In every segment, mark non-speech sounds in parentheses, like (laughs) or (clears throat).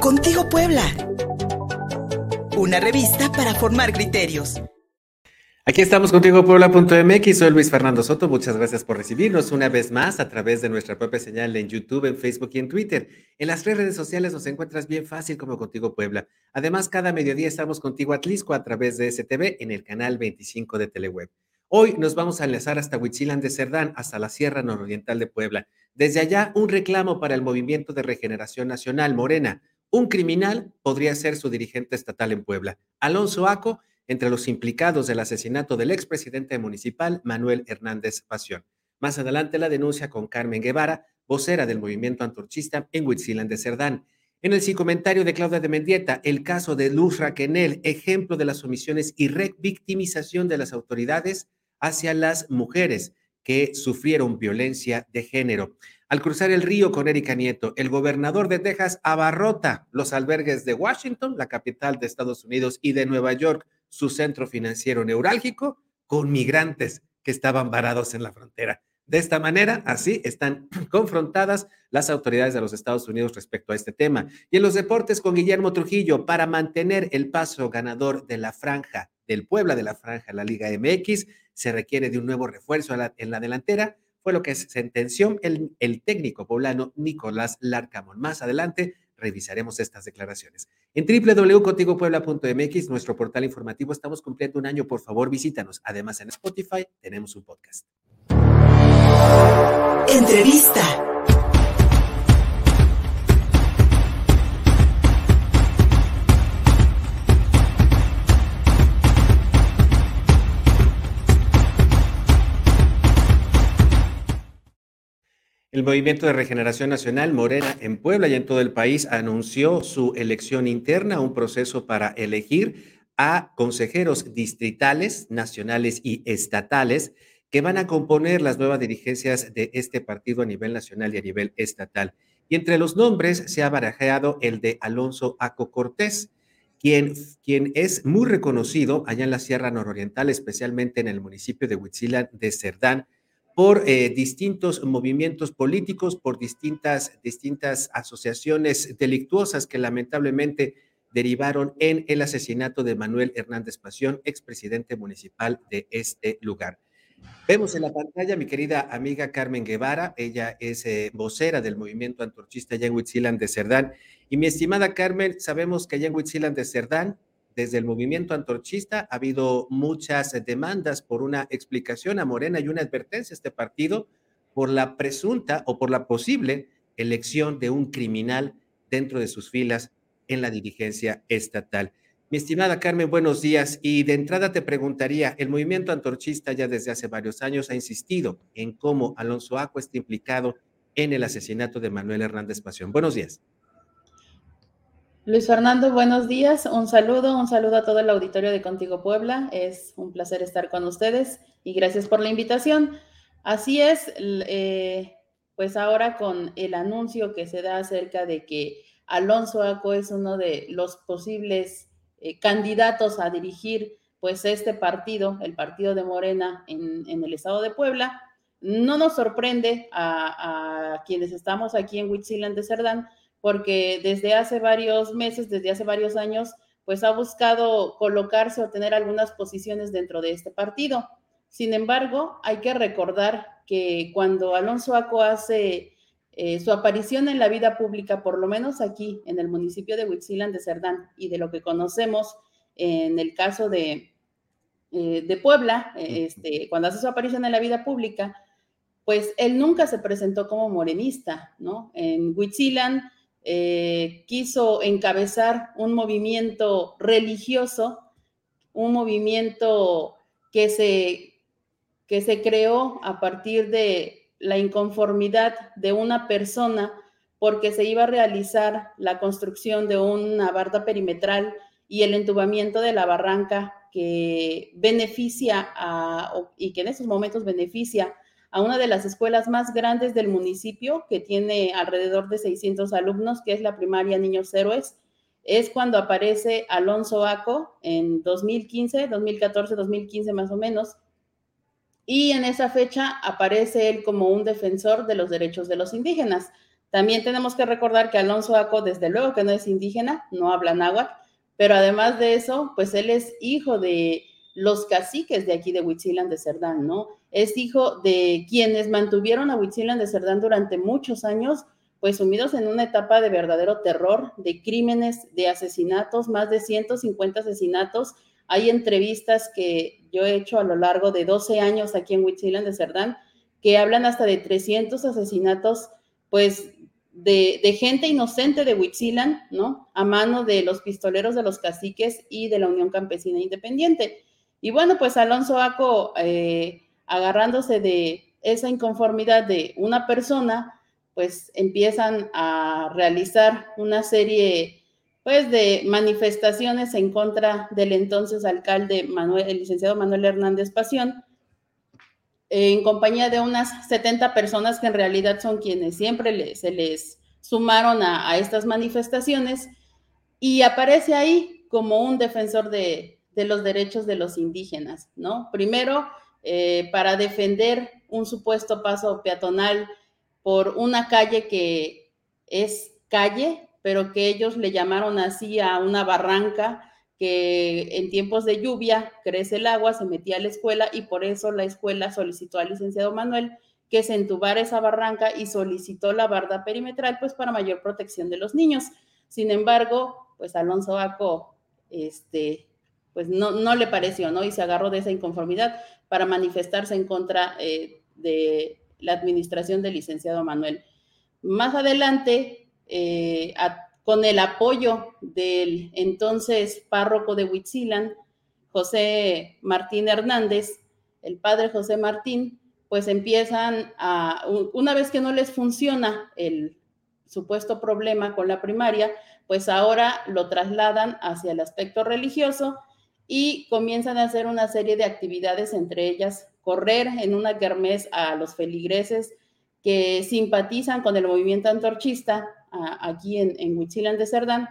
Contigo Puebla. Una revista para formar criterios. Aquí estamos contigo, Puebla.mx. Soy Luis Fernando Soto. Muchas gracias por recibirnos una vez más a través de nuestra propia señal en YouTube, en Facebook y en Twitter. En las tres redes sociales nos encuentras bien fácil como Contigo Puebla. Además, cada mediodía estamos contigo Atlisco a través de STV en el canal 25 de Teleweb. Hoy nos vamos a enlazar hasta Huitzilán de Cerdán, hasta la Sierra Nororiental de Puebla. Desde allá, un reclamo para el Movimiento de Regeneración Nacional, Morena. Un criminal podría ser su dirigente estatal en Puebla. Alonso Aco entre los implicados del asesinato del expresidente municipal Manuel Hernández Pasión. Más adelante la denuncia con Carmen Guevara, vocera del movimiento antorchista en Huitzilán de Cerdán. En el comentario de Claudia de Mendieta, el caso de Luz Raquenel, ejemplo de las omisiones y revictimización de las autoridades hacia las mujeres que sufrieron violencia de género. Al cruzar el río con Erika Nieto, el gobernador de Texas abarrota los albergues de Washington, la capital de Estados Unidos, y de Nueva York, su centro financiero neurálgico con migrantes que estaban varados en la frontera. De esta manera, así están (clears throat) confrontadas las autoridades de los Estados Unidos respecto a este tema. Y en los deportes con Guillermo Trujillo, para mantener el paso ganador de la franja del Puebla de la franja, la Liga MX, se requiere de un nuevo refuerzo en la delantera. Fue lo que sentenció el, el técnico poblano Nicolás Larcamón. Más adelante revisaremos estas declaraciones. En www.contigopuebla.mx, nuestro portal informativo, estamos cumpliendo un año. Por favor, visítanos. Además, en Spotify tenemos un podcast. Entrevista. El Movimiento de Regeneración Nacional, Morena, en Puebla y en todo el país, anunció su elección interna, un proceso para elegir a consejeros distritales, nacionales y estatales que van a componer las nuevas dirigencias de este partido a nivel nacional y a nivel estatal. Y entre los nombres se ha barajeado el de Alonso Aco Cortés, quien, quien es muy reconocido allá en la Sierra Nororiental, especialmente en el municipio de Huitzilán de Cerdán, por eh, distintos movimientos políticos, por distintas, distintas asociaciones delictuosas que lamentablemente derivaron en el asesinato de Manuel Hernández Pasión, expresidente municipal de este lugar. Vemos en la pantalla mi querida amiga Carmen Guevara, ella es eh, vocera del movimiento antorchista allá en de Cerdán. Y mi estimada Carmen, sabemos que allá en de Cerdán desde el movimiento antorchista ha habido muchas demandas por una explicación a Morena y una advertencia a este partido por la presunta o por la posible elección de un criminal dentro de sus filas en la dirigencia estatal. Mi estimada Carmen, buenos días. Y de entrada te preguntaría, el movimiento antorchista ya desde hace varios años ha insistido en cómo Alonso Aco está implicado en el asesinato de Manuel Hernández Pasión. Buenos días. Luis Fernando, buenos días. Un saludo, un saludo a todo el auditorio de Contigo Puebla. Es un placer estar con ustedes y gracias por la invitación. Así es, eh, pues ahora con el anuncio que se da acerca de que Alonso Aco es uno de los posibles eh, candidatos a dirigir pues este partido, el partido de Morena en, el estado de Puebla, no nos sorprende a, a quienes estamos aquí en Huitzilan de Cerdán, porque desde hace varios meses, desde hace varios años, pues ha buscado colocarse o tener algunas posiciones dentro de este partido. Sin embargo, hay que recordar que cuando Alonso Aco hace eh, su aparición en la vida pública, por lo menos aquí en el municipio de Huitzilan de Cerdán y de lo que conocemos en el caso de, eh, de Puebla, eh, este, cuando hace su aparición en la vida pública, pues él nunca se presentó como morenista, ¿no? En Huitzilan eh, quiso encabezar un movimiento religioso, un movimiento que se, que se creó a partir de la inconformidad de una persona porque se iba a realizar la construcción de una barda perimetral y el entubamiento de la barranca que beneficia a, y que en esos momentos beneficia a una de las escuelas más grandes del municipio, que tiene alrededor de 600 alumnos, que es la primaria Niños Héroes. Es cuando aparece Alonso Aco en 2015, 2014, 2015 más o menos. Y en esa fecha aparece él como un defensor de los derechos de los indígenas. También tenemos que recordar que Alonso Aco, desde luego que no es indígena, no habla náhuatl, pero además de eso, pues él es hijo de los caciques de aquí de Huitzilan de Cerdán, ¿no? Es hijo de quienes mantuvieron a Huitzilan de Cerdán durante muchos años, pues sumidos en una etapa de verdadero terror, de crímenes, de asesinatos, más de 150 asesinatos. Hay entrevistas que yo he hecho a lo largo de 12 años aquí en Huitzilan de Cerdán que hablan hasta de 300 asesinatos, pues de, gente inocente de Huitzilan, ¿no? A mano de los pistoleros de los caciques y de la Unión Campesina Independiente. Y bueno, pues Alonso Aco, eh, agarrándose de esa inconformidad de una persona, pues empiezan a realizar una serie pues de manifestaciones en contra del entonces alcalde Manuel, el licenciado Manuel Hernández Pasión, en compañía de unas 70 personas que en realidad son quienes siempre se les sumaron a, estas manifestaciones. Y aparece ahí como un defensor de, los derechos de los indígenas, ¿no? Primero, eh, para defender un supuesto paso peatonal por una calle que es calle, pero que ellos le llamaron así a una barranca que en tiempos de lluvia crece el agua, se metía a la escuela y por eso la escuela solicitó al licenciado Manuel que se entubara esa barranca y solicitó la barda perimetral pues para mayor protección de los niños. Sin embargo, pues Alonso Aco, este, pues no, no le pareció, ¿no? Y se agarró de esa inconformidad para manifestarse en contra eh, de la administración del licenciado Manuel. Más adelante, eh, con el apoyo del entonces párroco de Huitzilan, José Martín Hernández, el padre José Martín, pues empiezan a, una vez que no les funciona el supuesto problema con la primaria, pues ahora lo trasladan hacia el aspecto religioso y comienzan a hacer una serie de actividades, entre ellas correr en una kermés a los feligreses que simpatizan con el movimiento antorchista aquí en, en Huitzilán de Cerdán,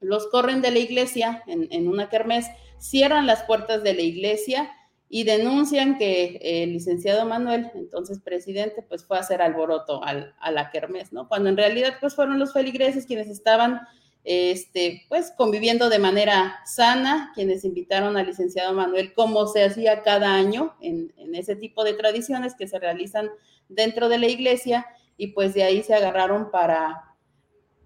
los corren de la iglesia en, una kermés, cierran las puertas de la iglesia y denuncian que el licenciado Manuel, entonces presidente, pues fue a hacer alboroto a la kermés, ¿no? Cuando en realidad pues fueron los feligreses quienes estaban este, pues conviviendo de manera sana, quienes invitaron al licenciado Manuel, como se hacía cada año en, ese tipo de tradiciones que se realizan dentro de la iglesia, y pues de ahí se agarraron para,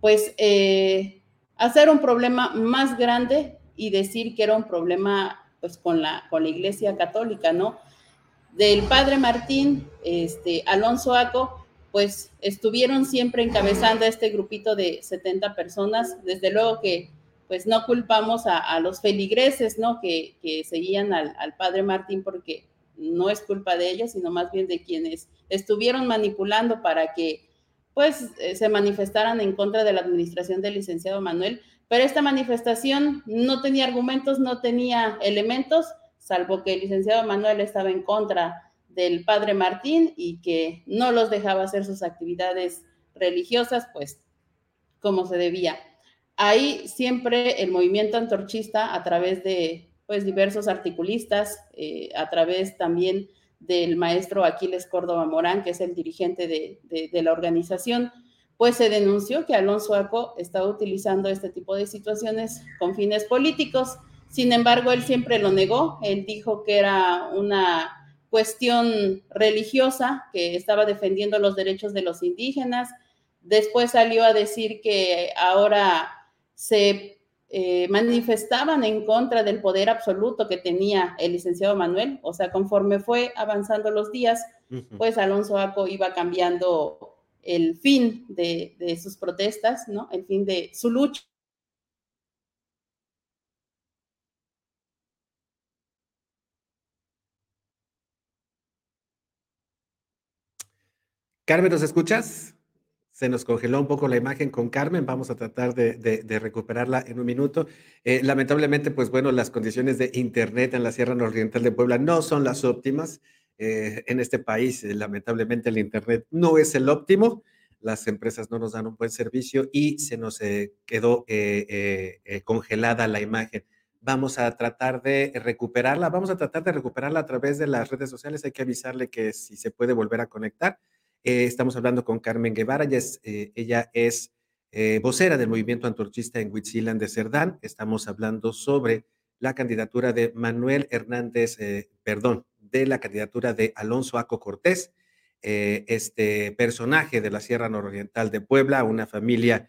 pues eh, hacer un problema más grande y decir que era un problema pues con la, con la Iglesia Católica, ¿no? Del padre Martín, este, Alonso Aco, pues estuvieron siempre encabezando este grupito de 70 personas. Desde luego que pues no culpamos a, los feligreses, ¿no? Que, seguían al, al, padre Martín porque no es culpa de ellos, sino más bien de quienes estuvieron manipulando para que pues eh, se manifestaran en contra de la administración del licenciado Manuel, pero esta manifestación no tenía argumentos, no tenía elementos, salvo que el licenciado Manuel estaba en contra del padre Martín y que no los dejaba hacer sus actividades religiosas, pues como se debía. Ahí siempre el movimiento antorchista, a través de pues diversos articulistas, eh, a través también del maestro Aquiles Córdoba Morán, que es el dirigente de, la organización, pues se denunció que Alonso Aco estaba utilizando este tipo de situaciones con fines políticos. Sin embargo, él siempre lo negó. Él dijo que era una cuestión religiosa, que estaba defendiendo los derechos de los indígenas. Después salió a decir que ahora se eh, manifestaban en contra del poder absoluto que tenía el licenciado Manuel. O sea, conforme fue avanzando los días, pues Alonso Aco iba cambiando el fin de, de, sus protestas, ¿no? El fin de su lucha. Carmen, ¿nos escuchas? se nos congeló un poco la imagen con Carmen, vamos a tratar de, recuperarla en un minuto. Eh, lamentablemente, pues bueno, las condiciones de Internet en la Sierra Nororiental de Puebla no son las óptimas. Eh, en este país, eh, lamentablemente, el Internet no es el óptimo. Las empresas no nos dan un buen servicio y se nos quedó congelada la imagen. Vamos a tratar de recuperarla, vamos a tratar de recuperarla a través de las redes sociales. Hay que avisarle que si se puede volver a conectar Eh, estamos hablando con Carmen Guevara, ella es, eh, ella es eh, vocera del movimiento antorchista en Huitzilan de Cerdán. Estamos hablando sobre la candidatura de Manuel Hernández, perdón, de la candidatura de Alonso Aco Cortés, este personaje de la Sierra Nororiental de Puebla, una familia,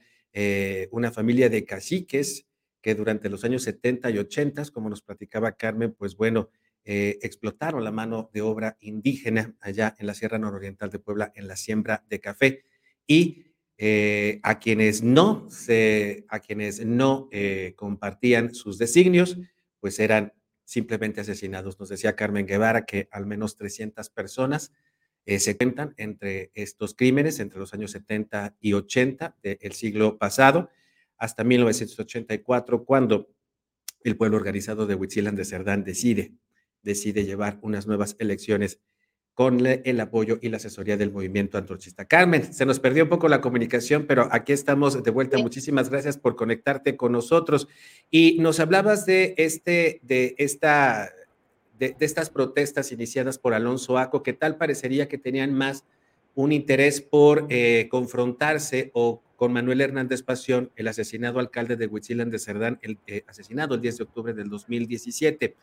una familia de caciques que durante los años 70 y 80, como nos platicaba Carmen, pues bueno, eh, explotaron la mano de obra indígena allá en la Sierra Nororiental de Puebla en la siembra de café y eh, a quienes no se, a quienes no eh, compartían sus designios, pues eran simplemente asesinados. Nos decía Carmen Guevara que al menos 300 personas se cuentan entre estos crímenes entre los años 70 y 80 del siglo pasado hasta 1984, cuando el pueblo organizado de Huitzilan de Cerdán decide decide llevar unas nuevas elecciones con el apoyo y la asesoría del movimiento antorchista. Carmen, se nos perdió un poco la comunicación, pero aquí estamos de vuelta. Muchísimas gracias por conectarte con nosotros. Y nos hablabas de este, de esta, de, estas protestas iniciadas por Alonso Aco, que tal parecería que tenían más un interés por eh, confrontarse o con Manuel Hernández Pasión, el asesinado alcalde de Huitzilán de Cerdán, el, eh, asesinado el 10 de octubre del 2017.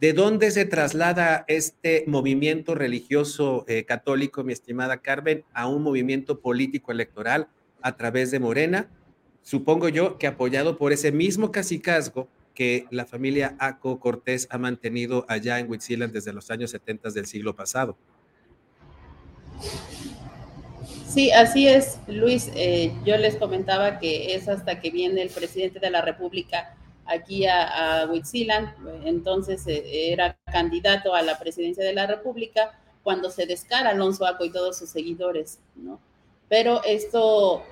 ¿De dónde se traslada este movimiento religioso eh, católico, mi estimada Carmen, a un movimiento político electoral a través de Morena? Supongo yo que apoyado por ese mismo cacicazgo que la familia Aco Cortés ha mantenido allá en Huitzilan desde los años 70 del siglo pasado. Sí, así es, Luis. Eh, yo les comentaba que es hasta que viene el presidente de la República aquí a, a entonces eh, era candidato a la presidencia de la República cuando se descara Alonso Aco y todos sus seguidores, ¿no? Pero esto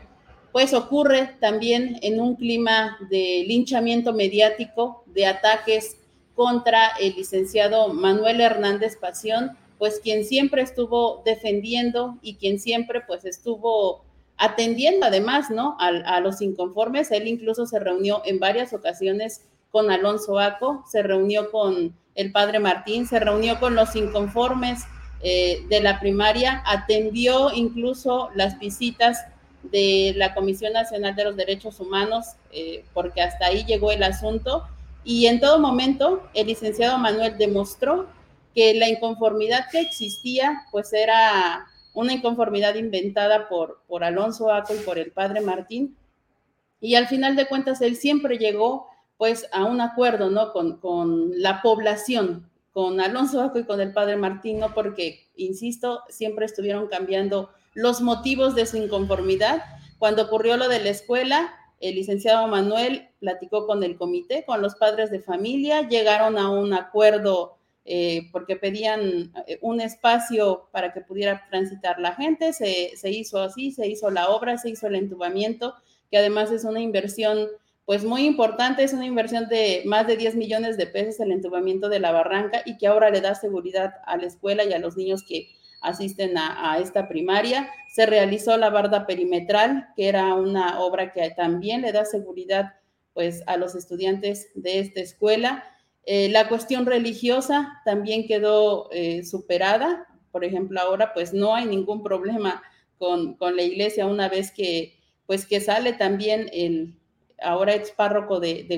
pues ocurre también en un clima de linchamiento mediático, de ataques contra el licenciado Manuel Hernández Pasión, pues quien siempre estuvo defendiendo y quien siempre pues estuvo atendiendo además, ¿no? A, los inconformes. Él incluso se reunió en varias ocasiones con Alonso Aco, se reunió con el padre Martín, se reunió con los inconformes eh, de la primaria, atendió incluso las visitas de la Comisión Nacional de los Derechos Humanos, eh, porque hasta ahí llegó el asunto. Y en todo momento, el licenciado Manuel demostró que la inconformidad que existía, pues era una inconformidad inventada por, por Alonso Aco y por el padre Martín. Y al final de cuentas, él siempre llegó pues a un acuerdo, ¿no? Con, con la población, con Alonso Aco y con el padre Martín, ¿no? Porque, insisto, siempre estuvieron cambiando los motivos de su inconformidad. Cuando ocurrió lo de la escuela, el licenciado Manuel platicó con el comité, con los padres de familia, llegaron a un acuerdo eh, porque pedían eh, un espacio para que pudiera transitar la gente, se, hizo así, se hizo la obra, se hizo el entubamiento, que además es una inversión pues muy importante, es una inversión de más de 10 millones de pesos el entubamiento de la barranca y que ahora le da seguridad a la escuela y a los niños que asisten a, a esta primaria. Se realizó la barda perimetral, que era una obra que también le da seguridad pues a los estudiantes de esta escuela eh, la cuestión religiosa también quedó eh, superada. Por ejemplo, ahora pues no hay ningún problema con, la iglesia una vez que pues que sale también el ahora ex párroco de, de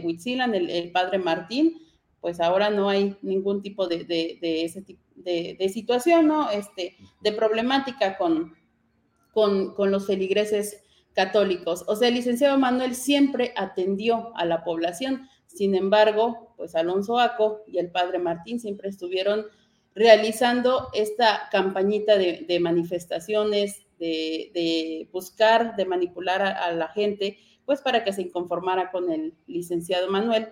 el, padre Martín, pues ahora no hay ningún tipo de, de, ese de, situación, ¿no? Este, de problemática con, con, con los feligreses católicos. O sea, el licenciado Manuel siempre atendió a la población. Sin embargo, pues Alonso Aco y el padre Martín siempre estuvieron realizando esta campañita de, manifestaciones, de, buscar, de manipular a, la gente, pues para que se inconformara con el licenciado Manuel.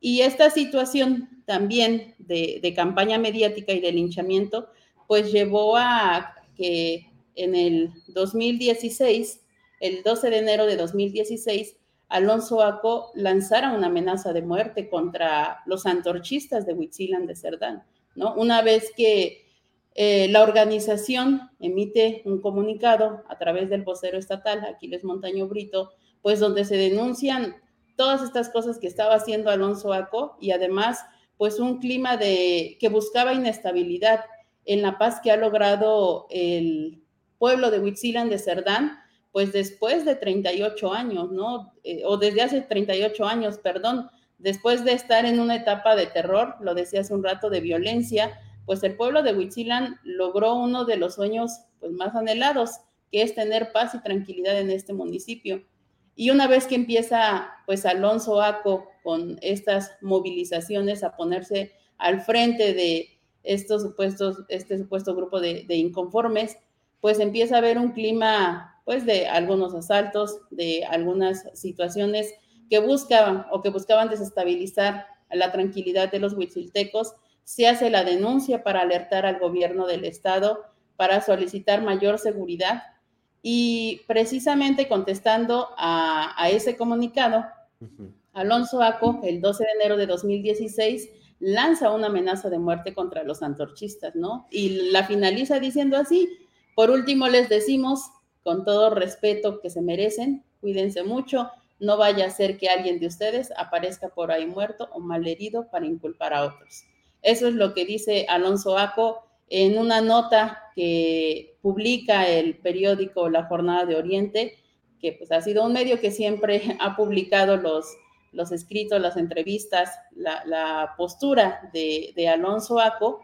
Y esta situación también de, de campaña mediática y de linchamiento, pues llevó a que en el 2016, el 12 de enero de 2016, Alonso Aco lanzara una amenaza de muerte contra los antorchistas de Huitzilan de Cerdán, ¿no? Una vez que eh, la organización emite un comunicado a través del vocero estatal, Aquiles Montaño Brito, pues donde se denuncian todas estas cosas que estaba haciendo Alonso Aco y además pues un clima de que buscaba inestabilidad en la paz que ha logrado el pueblo de Huitzilan de Cerdán, pues después de 38 años, ¿no? Eh, o desde hace 38 años, perdón, después de estar en una etapa de terror, lo decía hace un rato, de violencia, pues el pueblo de Huitzilan logró uno de los sueños pues, más anhelados, que es tener paz y tranquilidad en este municipio. Y una vez que empieza pues Alonso Aco con estas movilizaciones a ponerse al frente de estos supuestos, este supuesto grupo de, de inconformes, pues empieza a haber un clima pues de algunos asaltos, de algunas situaciones que buscaban o que buscaban desestabilizar la tranquilidad de los huitziltecos, se hace la denuncia para alertar al gobierno del estado para solicitar mayor seguridad. Y precisamente contestando a, ese comunicado, Alonso Aco, el 12 de enero de 2016, lanza una amenaza de muerte contra los antorchistas, ¿no? Y la finaliza diciendo así, por último les decimos, con todo respeto que se merecen, cuídense mucho, no vaya a ser que alguien de ustedes aparezca por ahí muerto o malherido para inculpar a otros. Eso es lo que dice Alonso Aco en una nota que publica el periódico La Jornada de Oriente, que pues ha sido un medio que siempre (laughs) ha publicado los, los escritos, las entrevistas, la, postura de, de, Alonso Aco.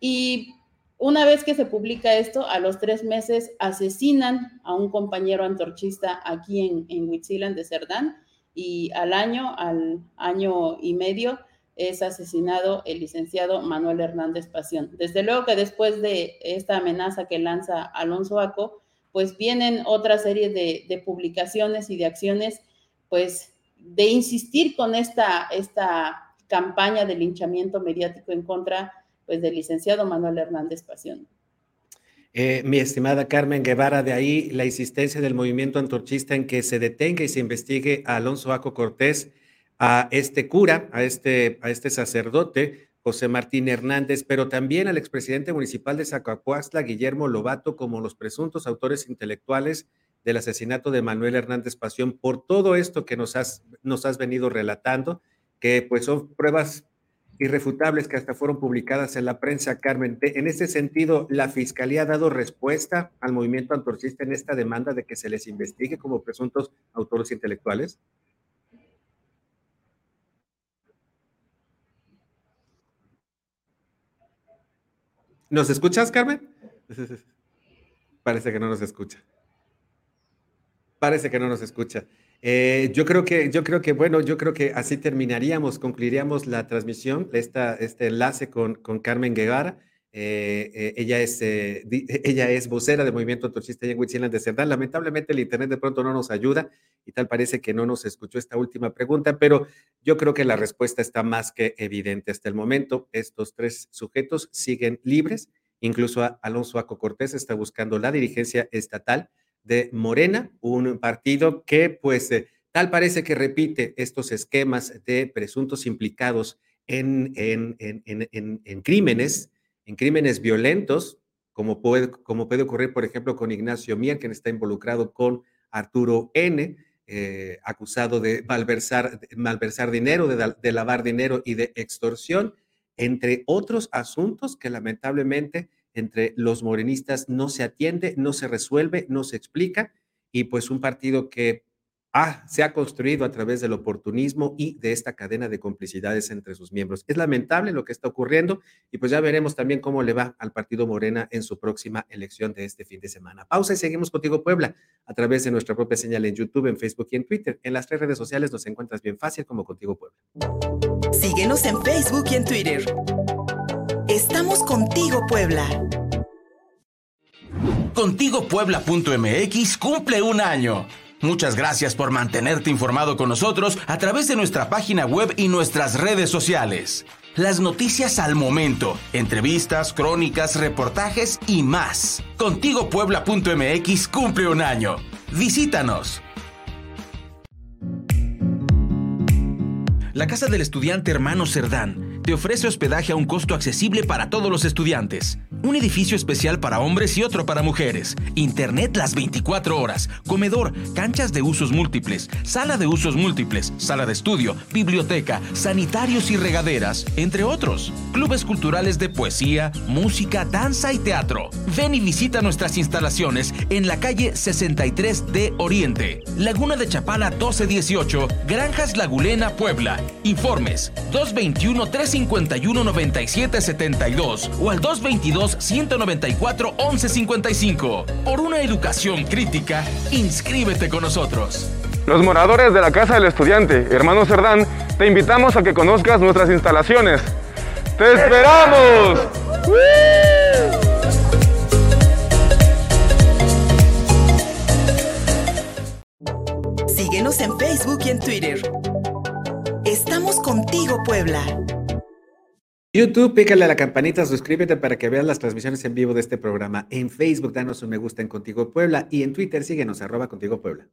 Y una vez que se publica esto, a los tres meses asesinan a un compañero antorchista aquí en, en de Cerdán y al año, al año y medio, es asesinado el licenciado Manuel Hernández Pasión. Desde luego que después de esta amenaza que lanza Alonso Aco, pues vienen otra serie de, publicaciones y de acciones, pues de insistir con esta, esta campaña de linchamiento mediático en contra pues, del licenciado Manuel Hernández Pasión. Eh, mi estimada Carmen Guevara, de ahí la insistencia del movimiento antorchista en que se detenga y se investigue a Alonso Aco Cortés a este cura, a este, a este sacerdote, José Martín Hernández, pero también al expresidente municipal de Zacapuastla, Guillermo Lobato, como los presuntos autores intelectuales del asesinato de Manuel Hernández Pasión, por todo esto que nos has, nos has venido relatando, que pues son pruebas irrefutables que hasta fueron publicadas en la prensa, Carmen. En ese sentido, ¿la Fiscalía ha dado respuesta al movimiento antorchista en esta demanda de que se les investigue como presuntos autores intelectuales? ¿Nos escuchas, Carmen? (laughs) Parece que no nos escucha. Parece que no nos escucha. Eh, yo creo que, yo creo que, bueno, yo creo que así terminaríamos, concluiríamos la transmisión, esta, este enlace con, Carmen Guevara. Eh, eh, ella, es, (laughs) ella es vocera del movimiento Antorchista en Huitzilan de Cerdán. Lamentablemente el internet de pronto no nos ayuda y tal parece que no nos escuchó esta última pregunta, pero yo creo que la respuesta está más que evidente hasta el momento. Estos tres sujetos siguen libres. Incluso Alonso Aco Cortés está buscando la dirigencia estatal de Morena, un partido que pues tal parece que repite estos esquemas de presuntos implicados en, en, en, en crímenes en crímenes violentos, como puede, como puede ocurrir, por ejemplo, con Ignacio Mier, quien está involucrado con Arturo N., eh, acusado de malversar, malversar dinero, de, lavar dinero y de extorsión, entre otros asuntos que lamentablemente entre los morenistas no se atiende, no se resuelve, no se explica, y pues un partido que se ha construido a través del oportunismo y de esta cadena de complicidades entre sus miembros. Es lamentable lo que está ocurriendo y pues ya veremos también cómo le va al partido Morena en su próxima elección de este fin de semana. Pausa y seguimos contigo Puebla a través de nuestra propia señal en YouTube, en Facebook y en Twitter. En las tres redes sociales nos encuentras bien fácil como Contigo Puebla. Síguenos en Facebook y en Twitter. Estamos contigo Puebla. Contigo Puebla.mx cumple un año. Muchas gracias por mantenerte informado con nosotros a través de nuestra página web y nuestras redes sociales. Las noticias al momento, entrevistas, crónicas, reportajes y más. Contigo Puebla.mx cumple un año. Visítanos. La Casa del Estudiante Hermano Cerdán te ofrece hospedaje a un costo accesible para todos los estudiantes Un edificio especial para hombres y otro para mujeres. Internet las 24 horas. Comedor, canchas de usos múltiples, sala de usos múltiples, sala de estudio, biblioteca, sanitarios y regaderas, entre otros. Clubes culturales de poesía, música, danza y teatro. Ven y visita nuestras instalaciones en la calle 63 de Oriente, Laguna de Chapala 1218, Granjas Lagulena, Puebla. Informes 221 351 9772 o al 222 194 1155. Por una educación crítica, inscríbete con nosotros. Los moradores de la Casa del Estudiante, hermano Cerdán, te invitamos a que conozcas nuestras instalaciones. ¡Te esperamos! Síguenos en Facebook y en Twitter. Estamos contigo, Puebla. YouTube, pícale a la campanita, suscríbete para que veas las transmisiones en vivo de este programa. En Facebook, danos un me gusta en Contigo Puebla y en Twitter, síguenos, arroba Contigo Puebla.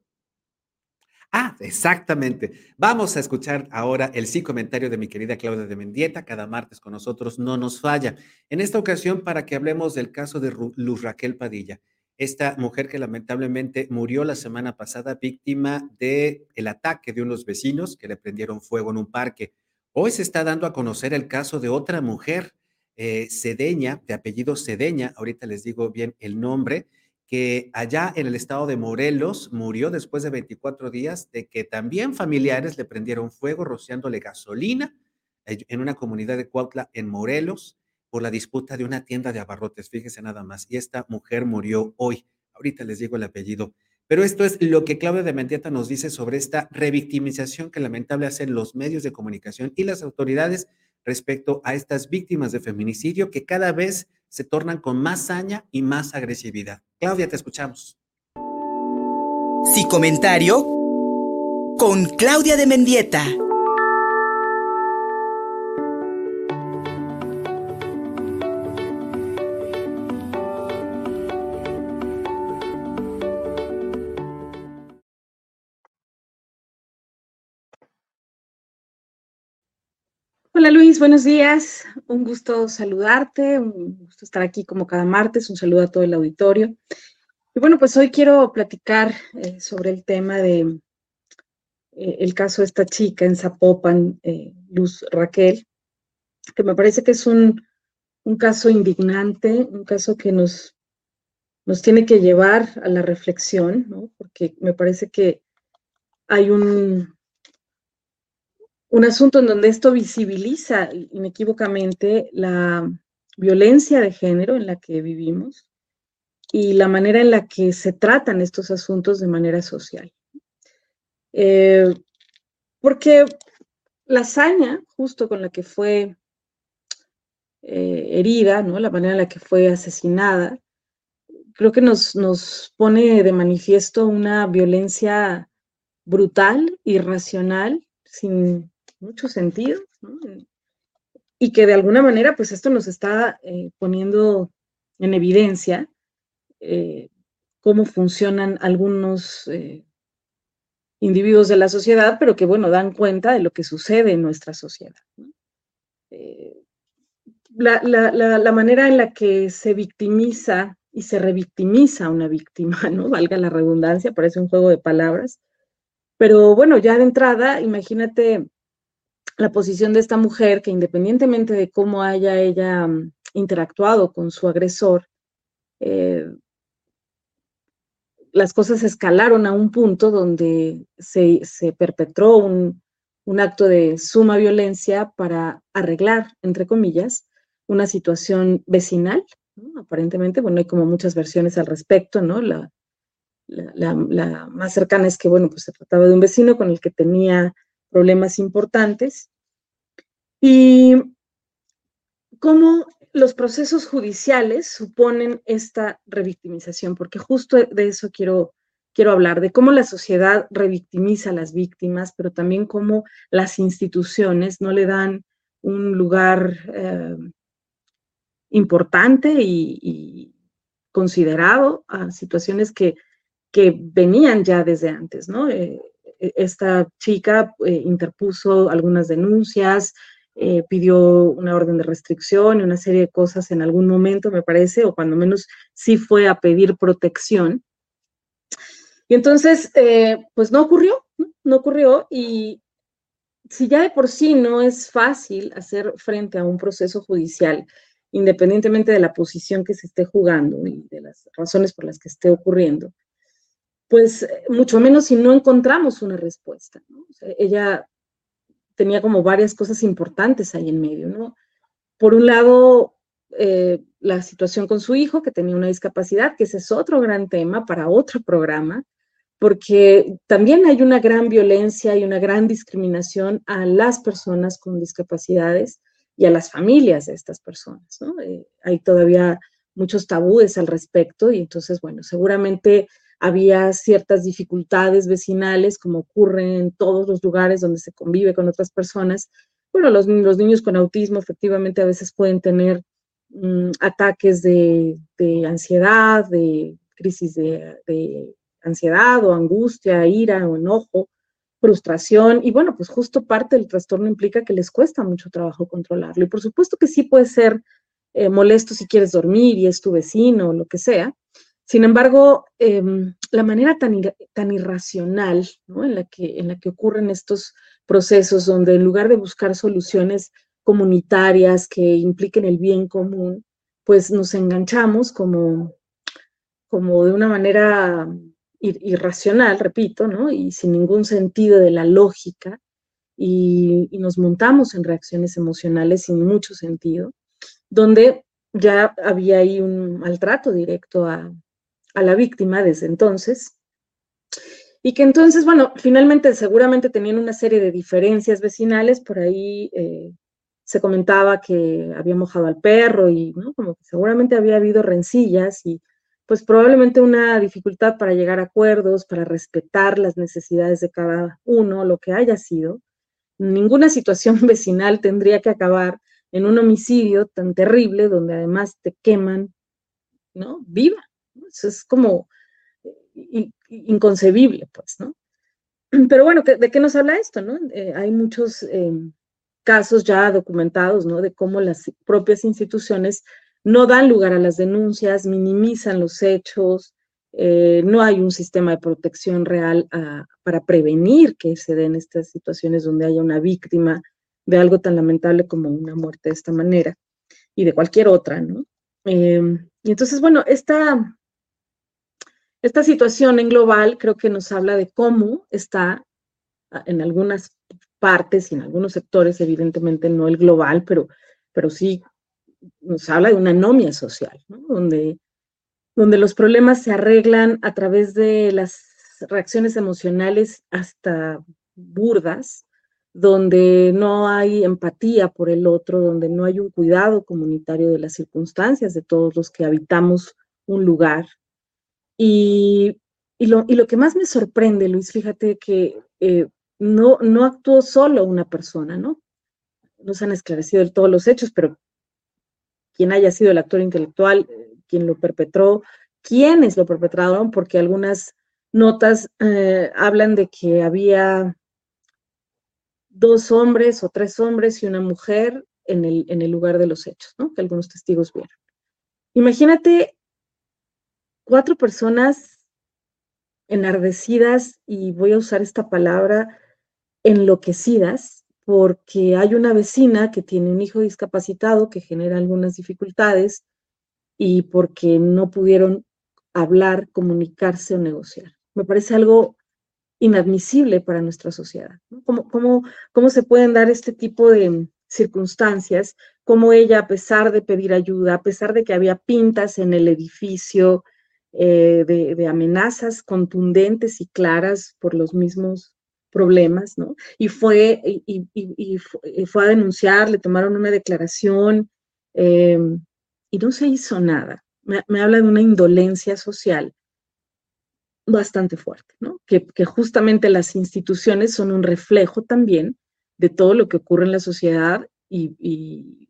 Ah, exactamente. Vamos a escuchar ahora el sí comentario de mi querida Claudia de Mendieta. Cada martes con nosotros no nos falla. En esta ocasión, para que hablemos del caso de Luz Raquel Padilla, esta mujer que lamentablemente murió la semana pasada víctima del el ataque de unos vecinos que le prendieron fuego en un parque. Hoy se está dando a conocer el caso de otra mujer, eh, Cedeña, de apellido Cedeña, ahorita les digo bien el nombre, que allá en el estado de Morelos murió después de 24 días de que también familiares le prendieron fuego rociándole gasolina eh, en una comunidad de Cuautla en Morelos por la disputa de una tienda de abarrotes, fíjese nada más. Y esta mujer murió hoy. Ahorita les digo el apellido. Pero esto es lo que Claudia de Mendieta nos dice sobre esta revictimización que lamentable hacen los medios de comunicación y las autoridades respecto a estas víctimas de feminicidio que cada vez se tornan con más saña y más agresividad. Claudia, te escuchamos. Sí, comentario con Claudia de Mendieta. Hola Luis, buenos días. Un gusto saludarte, un gusto estar aquí como cada martes. Un saludo a todo el auditorio. Y bueno, pues hoy quiero platicar eh, sobre el tema de eh, el caso de esta chica en Zapopan, eh, Luz Raquel, que me parece que es un, un caso indignante, un caso que nos, nos tiene que llevar a la reflexión, ¿no? porque me parece que hay un, un asunto en donde esto visibiliza inequívocamente la violencia de género en la que vivimos y la manera en la que se tratan estos asuntos de manera social. Eh, porque la hazaña, justo con la que fue eh, herida, ¿no? la manera en la que fue asesinada, creo que nos, nos pone de manifiesto una violencia brutal, irracional, sin mucho sentido, y que de alguna manera, pues esto nos está eh, poniendo en evidencia eh, cómo funcionan algunos eh, individuos de la sociedad, pero que, bueno, dan cuenta de lo que sucede en nuestra sociedad. La, la, manera en la que se victimiza y se revictimiza a una víctima, (laughs) ¿no? Valga la redundancia, parece un juego de palabras. Pero bueno, ya de entrada, imagínate la posición de esta mujer que independientemente de cómo haya ella mm, interactuado con su agresor, eh, las cosas escalaron a un punto donde se, perpetró un, acto de suma violencia para arreglar, entre comillas, una situación vecinal. Aparentemente, bueno, hay como muchas versiones al respecto, ¿no? La, la, la, más cercana es que, bueno, pues se trataba de un vecino con el que tenía problemas importantes. Y cómo los procesos judiciales suponen esta revictimización, porque justo de eso quiero, quiero hablar, de cómo la sociedad revictimiza a las víctimas, pero también cómo las instituciones no le dan un lugar eh, importante y, considerado a situaciones que, que, venían ya desde antes, ¿no? Eh, esta chica eh, interpuso algunas denuncias, eh, pidió una orden de restricción y una serie de cosas en algún momento, me parece, o cuando menos sí fue a pedir protección. Y entonces, eh, pues no ocurrió, ¿no? no ocurrió y si ya de por sí no es fácil hacer frente a un proceso judicial, independientemente de la posición que se esté jugando y de las razones por las que esté ocurriendo, pues eh, mucho menos si no encontramos una respuesta. ella tenía como varias cosas importantes ahí en medio, ¿no? Por un lado, eh, la situación con su hijo, que tenía una discapacidad, que ese es otro gran tema para otro programa, porque también hay una gran violencia y una gran discriminación a las personas con discapacidades y a las familias de estas personas. Eh, hay todavía muchos tabúes al respecto y entonces, bueno, seguramente había ciertas dificultades vecinales, como ocurre en todos los lugares donde se convive con otras personas. Bueno, los, los niños con autismo efectivamente a veces pueden tener um, ataques de, de, ansiedad, de crisis de, de ansiedad o angustia, ira o enojo, frustración. Y bueno, pues justo parte del trastorno implica que les cuesta mucho trabajo controlarlo. Y por supuesto que sí puede ser eh, molesto si quieres dormir y es tu vecino o lo que sea, sin embargo, eh, la manera tan, irracional ¿no? en, la que, en la que ocurren estos procesos, donde en lugar de buscar soluciones comunitarias que impliquen el bien común, pues nos enganchamos como, como de una manera irracional, repito, ¿no? y sin ningún sentido de la lógica, y, y nos montamos en reacciones emocionales sin mucho sentido, donde ya había ahí un maltrato directo a, a la víctima desde entonces. Y que entonces, bueno, finalmente seguramente tenían una serie de diferencias vecinales, por ahí eh, se comentaba que había mojado al perro y, ¿no? Como que seguramente había habido rencillas y pues probablemente una dificultad para llegar a acuerdos, para respetar las necesidades de cada uno, lo que haya sido. Ninguna situación (laughs) vecinal tendría que acabar en un homicidio tan terrible donde además te queman, ¿no? Viva. Es como inconcebible, pues, ¿no? Pero bueno, ¿de qué nos habla esto, no? Eh, hay muchos eh, casos ya documentados, ¿no? De cómo las propias instituciones no dan lugar a las denuncias, minimizan los hechos, eh, no hay un sistema de protección real a, para prevenir que se den estas situaciones donde haya una víctima de algo tan lamentable como una muerte de esta manera y de cualquier otra, ¿no? Em, y entonces, bueno, esta, esta situación en global creo que nos habla de cómo está ah, en algunas partes y en algunos sectores, evidentemente no el global, pero, pero sí nos habla de una anomia social, donde, donde los problemas se arreglan a través de las reacciones emocionales hasta burdas, donde no hay empatía por el otro, donde no hay un cuidado comunitario de las circunstancias de todos los que habitamos un lugar y, lo, que más me sorprende, Luis, fíjate que eh, no, actuó solo una persona, ¿no? No se han esclarecido todos los hechos, pero quien haya sido el actor intelectual, quien lo perpetró, quiénes lo perpetraron, porque algunas notas eh, hablan de que había dos hombres o tres hombres y una mujer en el, en el lugar de los hechos, ¿no? Que algunos testigos vieron. Imagínate cuatro personas enardecidas, y voy a usar esta palabra, enloquecidas, porque hay una vecina que tiene un hijo discapacitado que genera algunas dificultades y porque no pudieron hablar, comunicarse o negociar. Me parece algo inadmisible para nuestra sociedad. ¿Cómo, cómo, cómo se pueden dar este tipo de circunstancias? Cómo ella, a pesar de pedir ayuda, a pesar de que había pintas en el edificio, eh, de, amenazas contundentes y claras por los mismos problemas, ¿no? Y fue, y, y fue a denunciar, le tomaron una declaración eh, y no se hizo nada. Me, me, habla de una indolencia social bastante fuerte, ¿no? Que, que justamente las instituciones son un reflejo también de todo lo que ocurre en la sociedad y, y,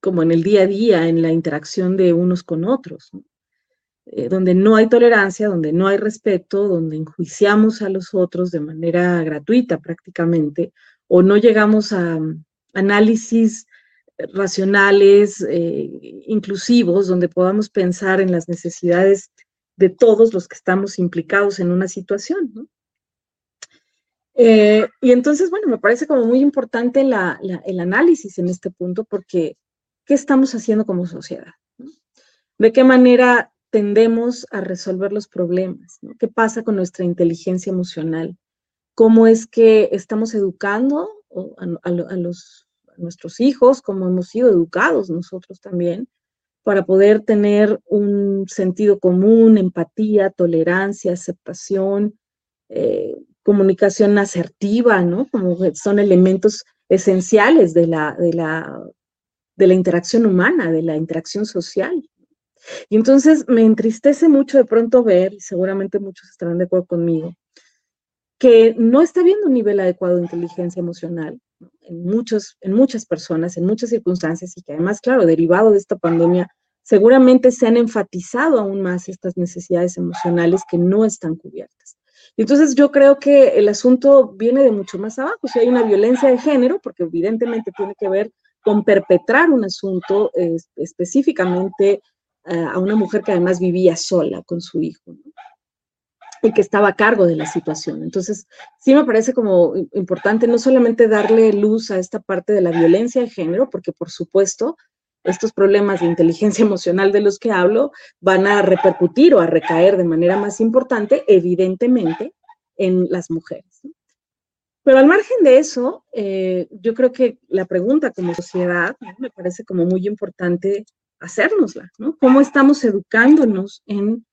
como en el día a día, en la interacción de unos con otros. ¿no? Eh, donde no hay tolerancia, donde no hay respeto, donde enjuiciamos a los otros de manera gratuita prácticamente, o no llegamos a, análisis racionales, eh, inclusivos, donde podamos pensar en las necesidades de todos los que estamos implicados en una situación. Eh, y entonces, bueno, me parece como muy importante el análisis en este punto porque ¿qué estamos haciendo como sociedad? ¿De qué manera tendemos a resolver los problemas? ¿Qué pasa con nuestra inteligencia emocional? ¿Cómo es que estamos educando a, los, nuestros hijos, cómo hemos sido educados nosotros también, para poder tener un sentido común, empatía, tolerancia, aceptación, eh, comunicación asertiva, ¿no? Como son elementos esenciales de la, de la, de la interacción humana, de la interacción social. Y entonces me entristece mucho de pronto ver, y seguramente muchos estarán de acuerdo conmigo, que no está habiendo un nivel adecuado de inteligencia emocional en, muchos, en muchas personas, en muchas circunstancias, y que además, claro, derivado de esta pandemia, seguramente se han enfatizado aún más estas necesidades emocionales que no están cubiertas. Entonces yo creo que el asunto viene de mucho más abajo. Si hay una violencia de género, porque evidentemente tiene que ver con perpetrar un asunto específicamente eh, a una mujer que además vivía sola con su hijo y que estaba a cargo de la situación. Entonces, sí me parece como importante no solamente darle luz a esta parte de la violencia de género, porque por supuesto estos problemas de inteligencia (laughs) emocional de los que hablo van a repercutir o a recaer de manera más importante, evidentemente, en las mujeres. Pero al margen de eso, eh, yo creo que la pregunta como sociedad me parece como muy importante hacérnosla, ¿no? ¿Cómo estamos educándonos en,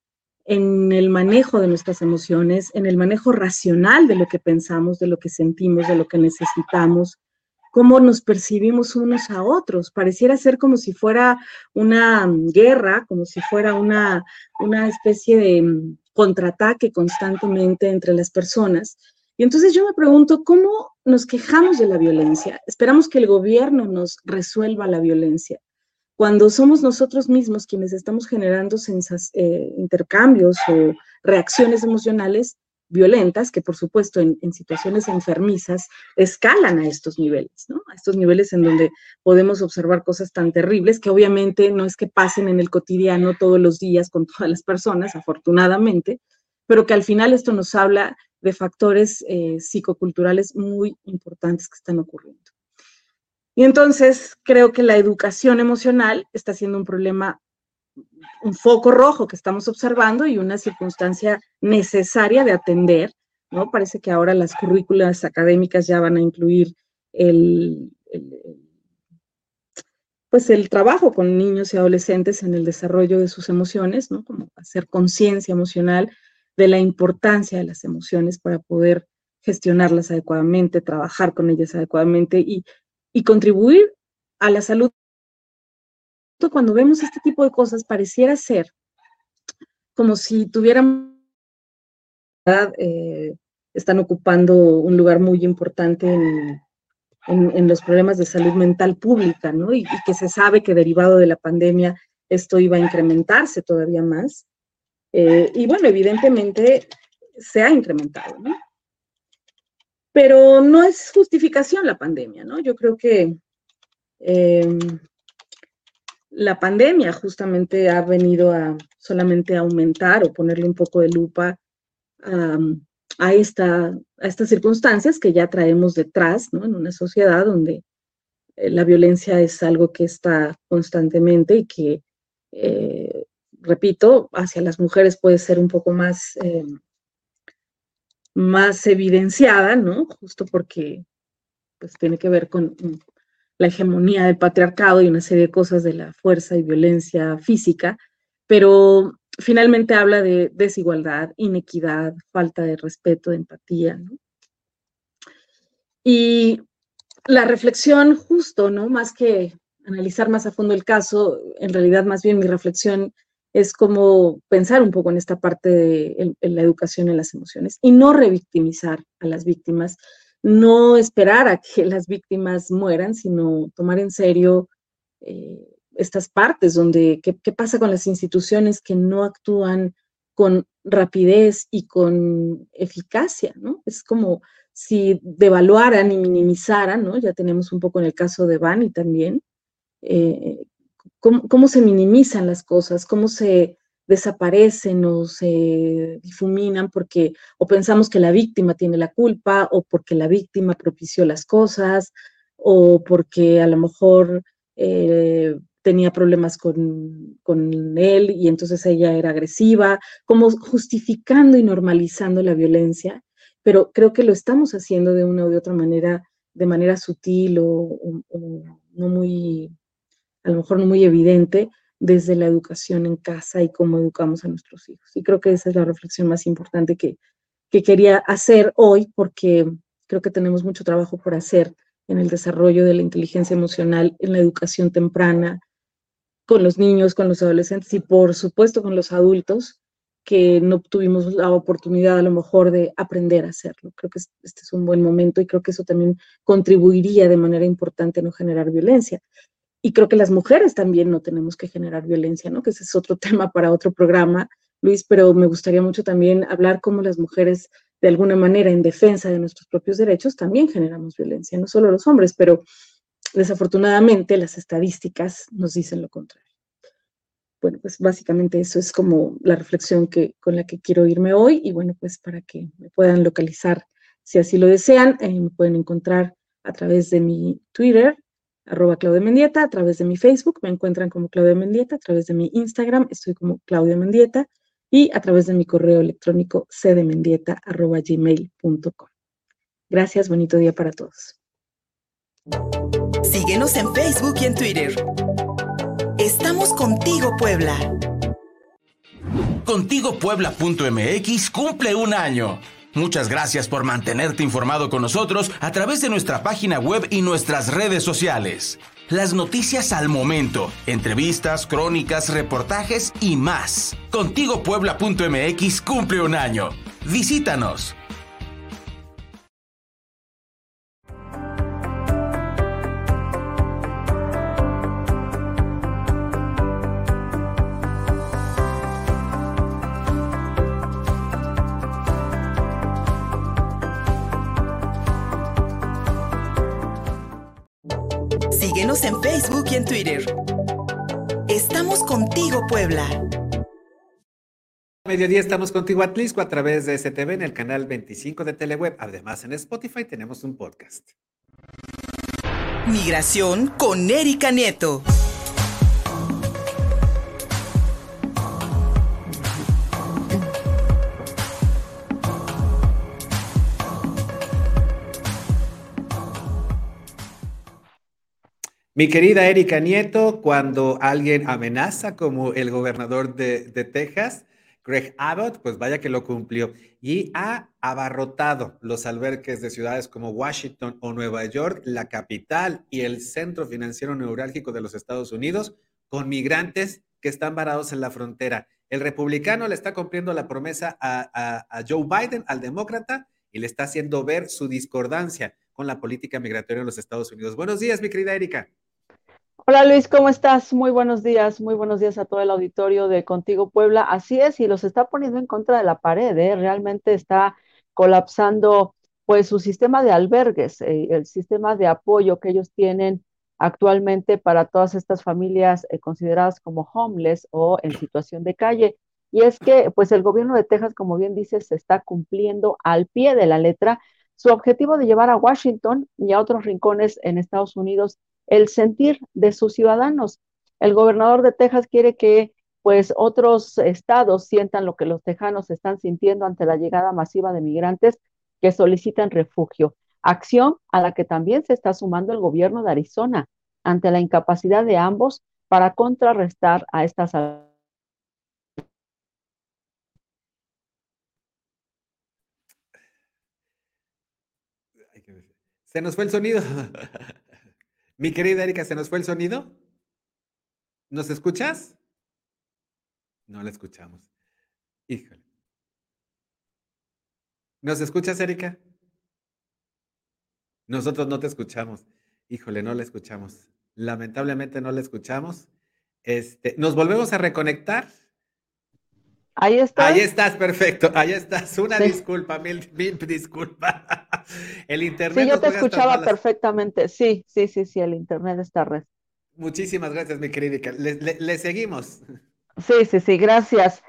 en el manejo de nuestras emociones, en el manejo racional de lo que pensamos, de lo que sentimos, de lo que necesitamos, cómo nos percibimos unos a otros. Pareciera ser como si fuera una guerra, como si fuera una, una especie de mm, contraataque constantemente entre las personas. Y entonces yo me pregunto, ¿cómo nos quejamos de la violencia? Esperamos que el gobierno nos resuelva la violencia. Cuando somos nosotros mismos quienes estamos generando eh, intercambios o reacciones emocionales violentas que por supuesto en, situaciones enfermizas escalan a estos niveles. A estos niveles en donde podemos observar cosas tan terribles que obviamente no es que pasen en el cotidiano todos los días con todas las personas, afortunadamente, pero que al final esto nos habla de factores eh, psicoculturales muy importantes que están ocurriendo. Y entonces creo que la educación emocional está siendo un problema un foco rojo que estamos observando y una circunstancia necesaria de atender, ¿no? Parece que ahora las currículas académicas ya van a incluir el, pues el trabajo con niños y adolescentes en el desarrollo de sus emociones, ¿no? Como hacer conciencia emocional de la importancia de las emociones para poder gestionarlas adecuadamente, trabajar con ellas adecuadamente y, y contribuir a la salud cuando vemos este tipo de cosas pareciera ser como si tuvieran, eh, están ocupando un lugar muy importante en, los problemas de salud mental pública, ¿no? Y, que se sabe que derivado de la pandemia esto iba a incrementarse todavía más. Eh, y bueno, evidentemente se ha incrementado, ¿no? Pero no es justificación la pandemia, ¿no? Yo creo que em, la pandemia justamente ha venido a solamente aumentar o ponerle un poco de lupa a, esta, a estas circunstancias que ya traemos detrás, ¿no? En una sociedad donde eh, la violencia es algo que está constantemente y que, eh, repito, hacia las mujeres puede ser un poco más, eh, más evidenciada, ¿no? Justo porque pues tiene que ver con la hegemonía del patriarcado y una serie de cosas de la fuerza y violencia física, pero finalmente habla de desigualdad, inequidad, falta de respeto, de empatía. Y la reflexión justo, ¿no? Más que analizar más a fondo el caso, en realidad más bien mi reflexión es como pensar un poco en esta parte de la educación en las emociones y no revictimizar a las víctimas, no esperar a que (laughs) las víctimas mueran, sino tomar en serio eh, estas partes donde, ¿qué, pasa con las instituciones que no actúan con rapidez y con eficacia, ¿no? Es como si devaluaran y minimizaran, ¿no? Ya tenemos un poco en el caso de Bani también, eh, cómo, se minimizan las cosas, cómo se desaparecen o se difuminan porque o pensamos que la víctima tiene la culpa o porque la víctima propició las cosas o porque a lo mejor eh, tenía problemas con, con, él y entonces ella era agresiva, como justificando y normalizando la violencia pero creo que lo estamos haciendo de una u otra manera, de manera sutil o, no muy, a lo mejor no muy evidente, desde la educación en casa y cómo educamos a nuestros hijos. Y creo que esa es la reflexión más importante que, que quería hacer hoy, porque creo que tenemos mucho trabajo por hacer en el desarrollo de la inteligencia emocional, en la educación temprana, con los niños, con los adolescentes y por supuesto con los adultos, que no tuvimos la oportunidad a lo mejor de aprender a hacerlo. Creo que este es un buen momento y creo que eso también contribuiría de manera importante a no generar violencia. Y creo que las mujeres también no tenemos que generar violencia, ¿no? Que ese es otro (laughs) tema para otro programa, Luis, pero me gustaría mucho también hablar cómo las mujeres, de alguna manera, en defensa de nuestros propios derechos, también generamos violencia, no solo los hombres, pero desafortunadamente las estadísticas nos dicen lo contrario bueno, pues básicamente eso es como la reflexión que, con la que quiero irme hoy y bueno, pues para que me puedan localizar si así lo desean, eh, me pueden encontrar a través de mi Twitter, arroba Claudia Mendieta, a través de mi Facebook, me encuentran como Claudia Mendieta, a través de mi Instagram, estoy como Claudia Mendieta, y a través de mi correo electrónico cdmendieta, arroba gmail.com. Gracias, bonito día para todos. Síguenos en Facebook y en Twitter. Estamos contigo, Puebla. Contigo Puebla.mx cumple un año. Muchas gracias por mantenerte informado con nosotros a través de nuestra página web y nuestras redes sociales. Las noticias al momento, entrevistas, crónicas, reportajes y más. Contigo Puebla.mx cumple un año. Visítanos. En Facebook y en Twitter. Estamos contigo, Puebla. Mediodía estamos contigo Atlisco a través de STV en el canal 25 de Teleweb. Además, en Spotify tenemos un podcast. Migración con Erika Nieto. Mi querida Erika Nieto, cuando alguien amenaza como el gobernador de, Texas, Greg Abbott, pues vaya que lo cumplió y ha abarrotado los alberques de ciudades como Washington o Nueva York, la capital y el centro financiero neurálgico de los Estados Unidos, con migrantes que están varados en la frontera. El republicano le está cumpliendo la promesa a, a Joe Biden, al demócrata, y le está haciendo ver su discordancia con la política migratoria en los Estados Unidos. Buenos días, mi querida Erika. Hola Luis, ¿cómo estás? Muy buenos días, muy buenos días a todo el auditorio de Contigo Puebla. Así es, y los está poniendo en contra de la pared, ¿eh? realmente está colapsando pues su sistema de albergues, eh, el sistema de apoyo que ellos tienen actualmente para todas estas familias eh, consideradas como homeless o en situación de calle. Y es que pues el gobierno de Texas, como bien dices, se está cumpliendo al pie de la letra su objetivo de llevar a Washington y a otros rincones en Estados Unidos el sentir de sus ciudadanos. El gobernador de Texas quiere que pues otros estados sientan lo que los tejanos están sintiendo ante la llegada masiva de migrantes que solicitan refugio. Acción a la que también se está sumando el gobierno de Arizona ante la incapacidad de ambos para contrarrestar a estas Se nos fue el sonido. (laughs) Mi querida Erika, ¿se nos fue el sonido? ¿Nos escuchas? No la escuchamos. Híjole. ¿Nos escuchas, Erika? Nosotros no te escuchamos. Híjole, no la escuchamos. Lamentablemente no la escuchamos. Este, ¿Nos volvemos a reconectar? Ahí estás. Ahí estás, perfecto. Ahí estás. Una disculpa, mil, mil disculpa. (laughs) El internet. Sí, yo te escuchaba perfectamente. Sí, sí, sí, sí, el internet está red. Muchísimas gracias, mi querida. Le, le, seguimos. Sí, sí, sí, gracias.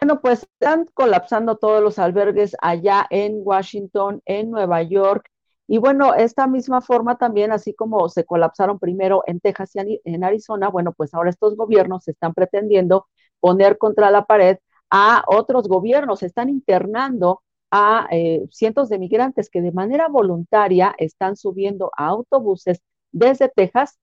Bueno, pues están colapsando todos los albergues allá en Washington, en Nueva York. Y bueno, esta misma forma también, así como se colapsaron primero en Texas y en Arizona, bueno, pues ahora estos gobiernos están pretendiendo poner contra la pared a otros gobiernos, están internando a eh, cientos de migrantes que de manera voluntaria están subiendo a autobuses desde Texas,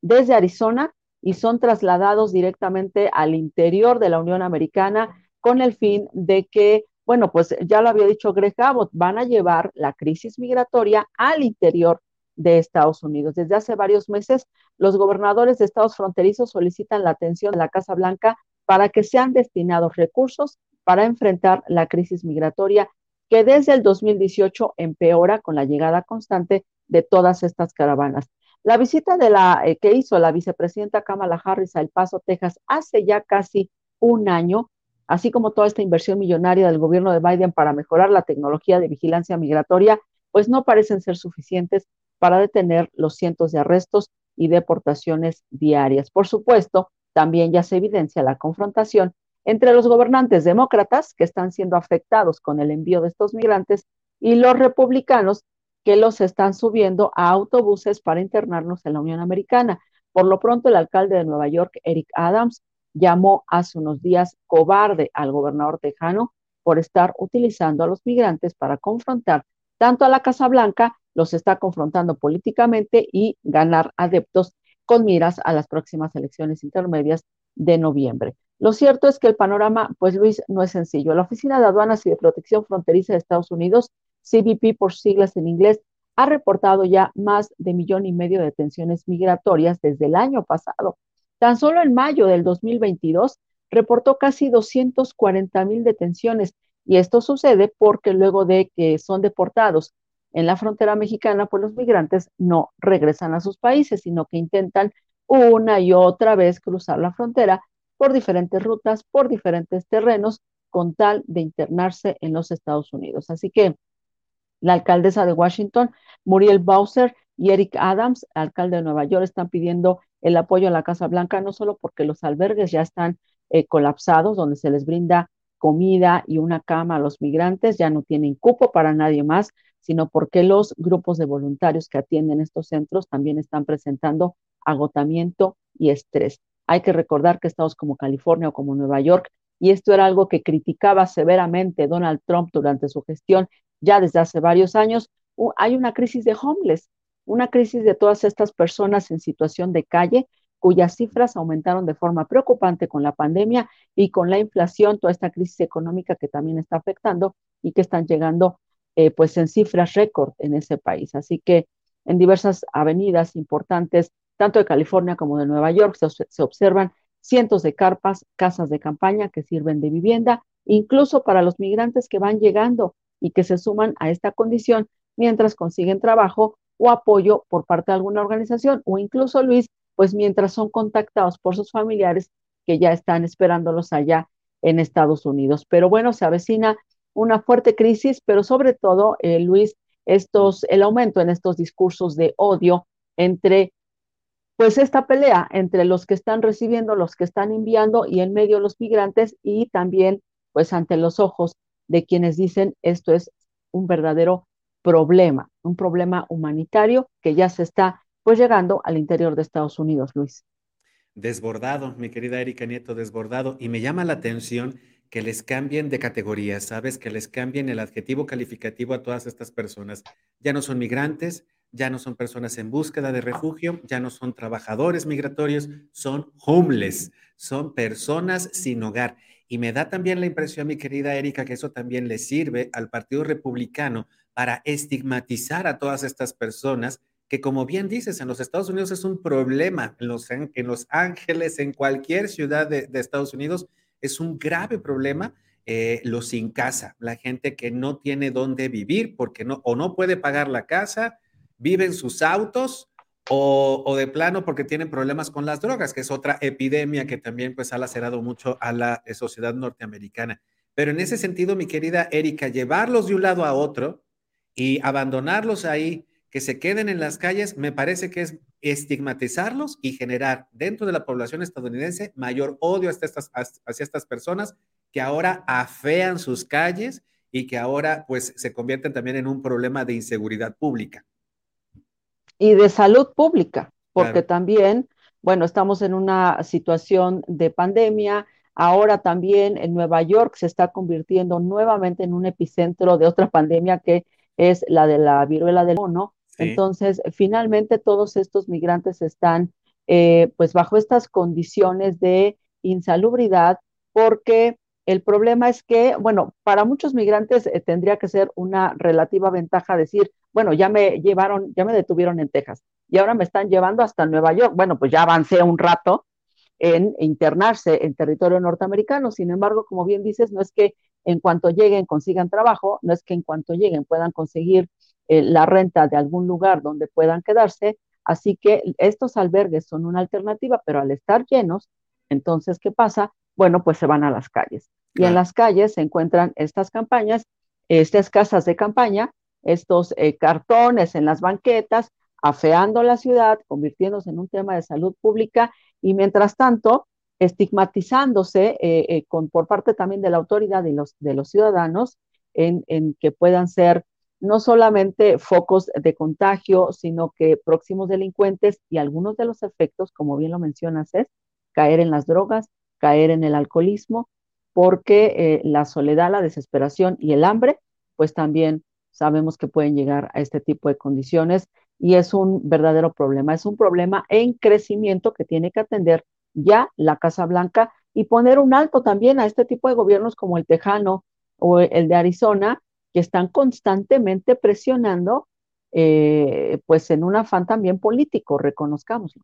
desde Arizona y son trasladados directamente al interior de la Unión Americana con el fin de que, bueno, pues ya lo había dicho Greg Abbott, van a llevar la crisis migratoria al interior de Estados Unidos. Desde hace varios meses, los gobernadores de estados fronterizos solicitan la atención de la Casa Blanca para que sean destinados recursos para enfrentar la crisis migratoria que desde el 2018 empeora con la llegada constante de todas estas caravanas. La visita de la, eh, que hizo la vicepresidenta Kamala Harris a El Paso, Texas, hace ya casi un año, así como toda esta inversión millonaria del gobierno de Biden para mejorar la tecnología de vigilancia migratoria, pues no parecen ser suficientes para detener los cientos de arrestos y deportaciones diarias. Por supuesto, también ya se evidencia la confrontación entre los gobernantes demócratas, que están siendo afectados con el envío de estos migrantes, y los republicanos, que los están subiendo a autobuses para internarnos en la Unión Americana. Por lo pronto, el alcalde de Nueva York, Eric Adams, llamó hace unos días cobarde al gobernador tejano por estar utilizando a los migrantes para confrontar tanto a la Casa Blanca, los está confrontando políticamente y ganar adeptos con miras a las próximas elecciones intermedias de noviembre. Lo cierto es que el panorama, pues Luis, no es sencillo. La Oficina de Aduanas y de Protección Fronteriza de Estados Unidos, CBP por siglas en inglés, ha reportado ya más de millón y medio de detenciones migratorias desde el año pasado. Tan solo en mayo del 2022 reportó casi 240 mil detenciones y esto sucede porque luego de que son deportados en la frontera mexicana, pues los migrantes no regresan a sus países, sino que intentan una y otra vez cruzar la frontera por diferentes rutas, por diferentes terrenos, con tal de internarse en los Estados Unidos. Así que la alcaldesa de Washington, Muriel Bowser, y Eric Adams, alcalde de Nueva York, están pidiendo el apoyo a la Casa Blanca, no solo porque los albergues ya están eh, colapsados, donde se les brinda comida y una cama a los migrantes, ya no tienen cupo para nadie más, sino porque los grupos de voluntarios que atienden estos centros también están presentando agotamiento y estrés. Hay que recordar que estados como California o como Nueva York, y esto era algo que criticaba severamente Donald Trump durante su gestión ya desde hace varios años, hay una crisis de homeless, una crisis de todas estas personas en situación de calle cuyas cifras aumentaron de forma preocupante con la pandemia y con la inflación, toda esta crisis económica que también está afectando y que están llegando eh, pues en cifras récord en ese país. Así que en diversas avenidas importantes, tanto de California como de Nueva York, se, observan cientos de carpas, casas de campaña que sirven de vivienda, incluso para los migrantes que van llegando y que se suman a esta condición mientras consiguen trabajo o apoyo por parte de alguna organización o incluso, Luis, pues mientras son contactados por sus familiares que ya están esperándolos allá en Estados Unidos. Pero bueno, se avecina una fuerte crisis, pero sobre todo, eh, Luis, estos, el aumento en estos discursos de odio entre, pues esta pelea entre los que están recibiendo, los que están enviando y en medio los migrantes y también, pues ante los ojos de quienes dicen esto es un verdadero problema, un problema humanitario que ya se está pues llegando al interior de Estados Unidos, Luis. Desbordado, mi querida Erika Nieto, desbordado. Y me llama la atención que les cambien de categoría, ¿sabes? Que les cambien el adjetivo calificativo a todas estas personas. Ya no son migrantes, ya no son personas en búsqueda de refugio, ya no son trabajadores migratorios, son homeless, son personas sin hogar. Y me da también la impresión, mi querida Erika, que eso también le sirve al Partido Republicano para estigmatizar a todas estas personas que, como bien dices, en los Estados Unidos es un problema, en Los, en los Ángeles, en cualquier ciudad de, de Estados Unidos, es un grave problema eh, los sin casa, la gente que no tiene dónde vivir porque no o no puede pagar la casa, vive en sus autos o, de plano porque tienen problemas con las drogas, que es otra epidemia que también pues ha lacerado mucho a la eh, sociedad norteamericana. Pero en ese sentido, mi querida Erika, llevarlos de un lado a otro y abandonarlos ahí, que se queden en las calles, me parece que es estigmatizarlos y generar dentro de la población estadounidense mayor odio hacia estas, hacia estas personas que ahora afean sus calles y que ahora pues se convierten también en un problema de inseguridad pública y de salud pública, porque también, bueno, estamos en una situación de pandemia. Ahora también en Nueva York se está convirtiendo nuevamente en un epicentro de otra pandemia que es la de la viruela del mono. Entonces, finalmente todos estos migrantes están eh, pues bajo estas condiciones de insalubridad porque el problema es que, bueno, para muchos migrantes eh, tendría que ser una relativa ventaja decir, bueno, ya me llevaron, ya me detuvieron en Texas y ahora me están llevando hasta Nueva York. Bueno, pues ya avancé un rato en internarse en territorio norteamericano. Sin embargo, como bien dices, no es que en cuanto lleguen consigan trabajo, no es que en cuanto lleguen puedan conseguir eh, la renta de algún lugar donde puedan quedarse. Así que estos albergues son una alternativa, pero al estar llenos, entonces, ¿qué pasa? Bueno, pues se van a las calles. Y en las calles se encuentran estas campañas, estas casas de campaña, estos eh, cartones en las banquetas, afeando la ciudad, convirtiéndose en un tema de salud pública y mientras tanto estigmatizándose eh, eh, con, por parte también de la autoridad y los, de los ciudadanos en, en, que puedan ser no solamente focos de contagio, sino que próximos delincuentes y algunos de los efectos, como bien lo mencionas, es caer en las drogas, caer en el alcoholismo, porque la soledad, la desesperación y el hambre, pues también sabemos que pueden llegar a este tipo de condiciones y es un verdadero problema. Es un problema en crecimiento que tiene que atender ya la Casa Blanca y poner un alto también a este tipo de gobiernos como el tejano o el de Arizona, que están constantemente presionando, eh, pues en un afán también político, reconozcámoslo.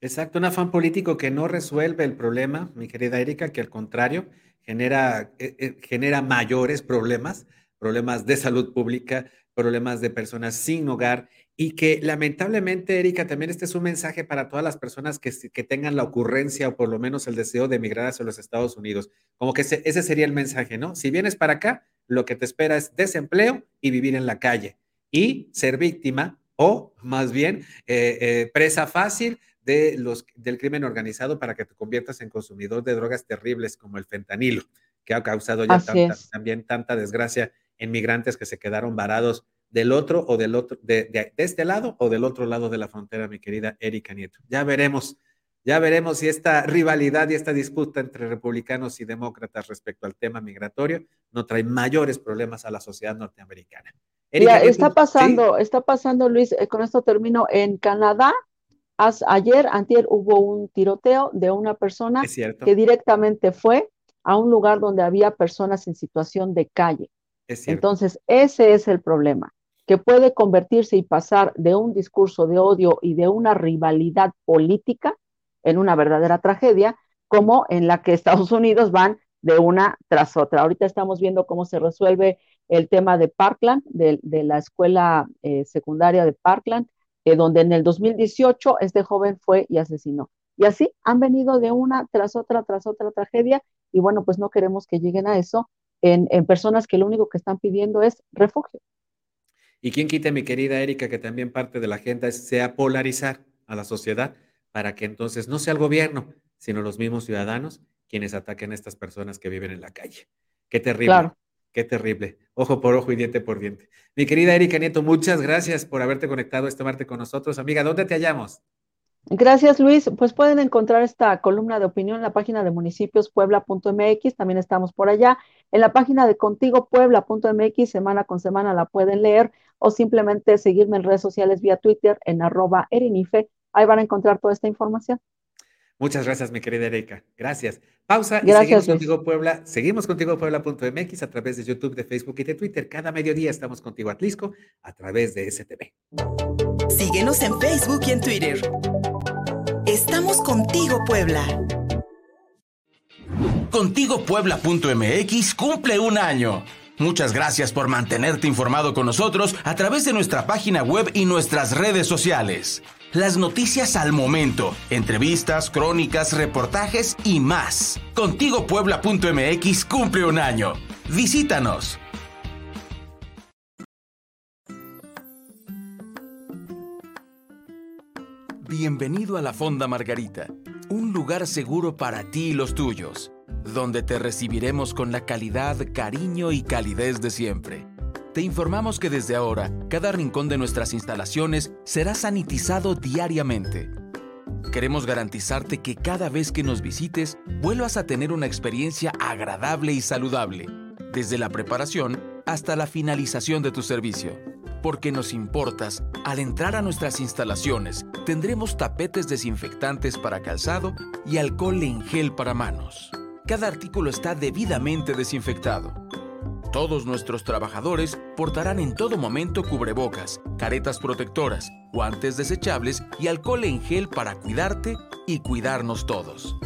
Exacto, un afán político que no resuelve el problema, mi querida Erika, que al contrario genera, eh, eh, genera mayores problemas problemas de salud pública, problemas de personas sin hogar y que lamentablemente, Erika, también este es un mensaje para todas las personas que, que tengan la ocurrencia o por lo menos el deseo de emigrar hacia los Estados Unidos. Como que ese, sería el mensaje, ¿no? Si vienes para acá, lo que te espera es desempleo y vivir en la calle y ser víctima o más bien eh, eh, presa fácil de los, del crimen organizado para que te conviertas en consumidor de drogas terribles como el fentanilo, que ha causado ya también tanta desgracia en migrantes que se quedaron varados del otro o del otro, de, este lado o del otro lado de la frontera, mi querida Erika Nieto. Ya veremos, ya veremos si esta rivalidad y esta disputa entre republicanos y demócratas respecto al tema migratorio no trae mayores problemas a la sociedad norteamericana. Erika, está pasando, está pasando, Luis, eh, con esto termino, en Canadá, ayer, antier, hubo un tiroteo de una persona que directamente fue a un lugar donde había personas en situación de calle. Entonces, ese es el problema, que puede convertirse y pasar de un discurso de odio y de una rivalidad política en una verdadera tragedia, como en la que Estados Unidos van de una tras otra. Ahorita estamos viendo cómo se resuelve el tema de Parkland, de, la escuela eh, secundaria de Parkland, eh, donde en el 2018 este joven fue y asesinó. Y así han venido de una tras otra, tras otra tragedia, y bueno, pues no queremos que lleguen a eso, en, personas que lo único que están pidiendo es refugio. Y quién quita, mi querida Erika, que también parte de la agenda sea polarizar a la sociedad para que entonces no sea el gobierno, sino los mismos ciudadanos quienes ataquen a estas personas que viven en la calle. Qué terrible. Qué terrible. Ojo por ojo y diente por diente. Mi querida Erika Nieto, muchas gracias por haberte conectado este martes con nosotros. Amiga, ¿dónde te hallamos? Gracias, Luis. Pues pueden encontrar esta columna de opinión en la página de municipiospuebla.mx, también estamos por allá. En la página de contigopuebla.mx, semana con semana la pueden leer o simplemente seguirme en redes sociales vía Twitter en arroba erinife. Ahí van a encontrar toda esta información. Muchas gracias, mi querida Erika. Gracias. Pausa y seguimos contigo Puebla. Seguimos contigo Puebla.mx a través de YouTube, de Facebook y de Twitter. Cada mediodía estamos contigo Atlisco a través de STV. Síguenos en Facebook y en Twitter. Estamos contigo, Puebla. Contigopuebla.mx cumple un año. Muchas gracias por mantenerte informado con nosotros a través de nuestra página web y nuestras redes sociales. Las noticias al momento, entrevistas, crónicas, reportajes y más. Contigo Puebla.mx cumple un año. Visítanos. Bienvenido a la Fonda Margarita, un lugar seguro para ti y los tuyos, donde te recibiremos con la calidad, cariño y calidez de siempre te informamos que desde ahora, cada rincón de nuestras instalaciones será sanitizado diariamente. Queremos garantizarte que cada vez que nos visites, vuelvas a tener una experiencia agradable y saludable, desde la preparación hasta la finalización de tu servicio. Porque nos importas, al entrar a nuestras instalaciones, tendremos tapetes desinfectantes para calzado y alcohol en gel para manos. Cada artículo está debidamente desinfectado todos nuestros trabajadores portarán en todo momento cubrebocas, caretas protectoras, guantes desechables y alcohol en gel para cuidarte y cuidarnos todos.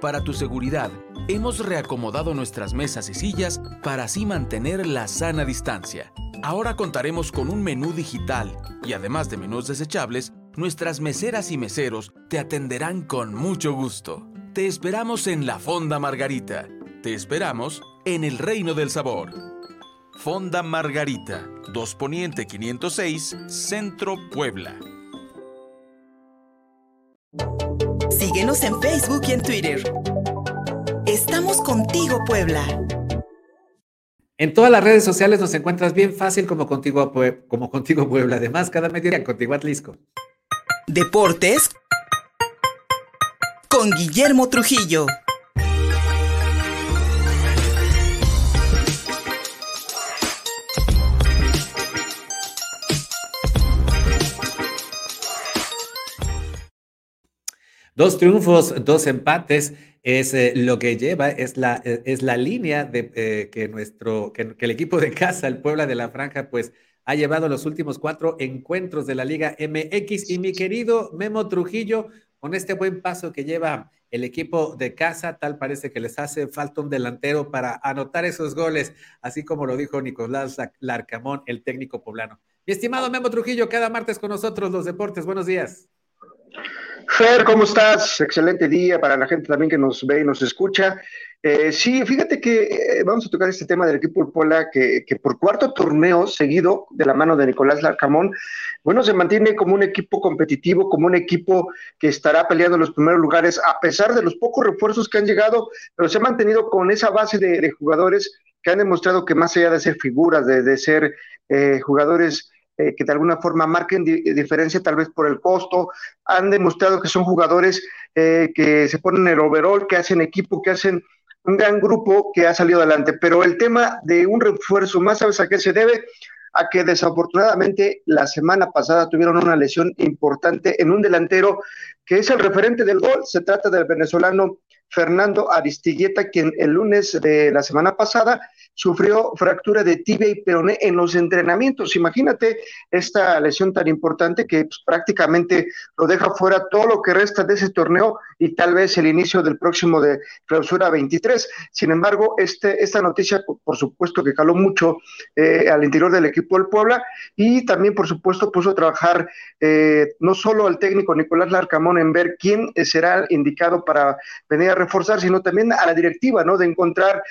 Para tu seguridad, hemos reacomodado nuestras mesas y sillas para así mantener la sana distancia. Ahora contaremos con un menú digital y además de menús desechables, nuestras meseras y meseros te atenderán con mucho gusto. Te esperamos en la Fonda Margarita. Te esperamos en el reino del sabor. Fonda Margarita, 2 Poniente 506, Centro Puebla. Síguenos en Facebook y en Twitter. Estamos contigo, Puebla. En todas las redes sociales nos encuentras bien fácil como contigo, como contigo Puebla. Además, cada mediodía contigo Atlisco. Deportes con Guillermo Trujillo. Dos triunfos, dos empates es eh, lo que lleva, es la, eh, es la línea de, eh, que, nuestro, que, el equipo de casa, el Puebla de la Franja, pues ha llevado los últimos cuatro encuentros de la Liga MX. Y mi querido Memo Trujillo, con este buen paso que lleva el equipo de casa, tal parece que les hace falta un delantero para anotar esos goles, así como lo dijo Nicolás Larcamón, el técnico poblano. Mi estimado Memo Trujillo, cada martes con nosotros los deportes. Buenos días. Fer, ¿cómo estás? Excelente día para la gente también que nos ve y nos escucha. Eh, sí, fíjate que eh, vamos a tocar este tema del equipo Pola, que, que, por cuarto torneo seguido de la mano de Nicolás Larcamón, bueno, se mantiene como un equipo competitivo, como un equipo que estará peleando en los primeros lugares, a pesar de los pocos refuerzos que han llegado, pero se ha mantenido con esa base de, jugadores que han demostrado que más allá de ser figuras, de, de ser eh, jugadores eh, que de alguna forma marquen diferencia tal vez por el costo. Han demostrado que son jugadores eh, que se ponen el overall, que hacen equipo, que hacen un gran grupo que ha salido adelante. Pero el tema de un refuerzo más, ¿sabes a qué se debe? a que desafortunadamente la semana pasada tuvieron una lesión importante en un delantero que es el referente del gol. Se trata del venezolano Fernando Aristigueta, quien el lunes de la semana pasada sufrió fractura de tibia y peroné en los entrenamientos. Imagínate esta lesión tan importante que pues, prácticamente lo deja fuera todo lo que resta de ese torneo y tal vez el inicio del próximo de clausura 23. Sin embargo, este, esta noticia, por supuesto, que caló mucho eh, al interior del equipo del Puebla y también, por supuesto, puso a trabajar eh, no solo al técnico Nicolás Larcamón en ver quién será indicado para venir a reforzar, sino también a la directiva, ¿no? De encontrar,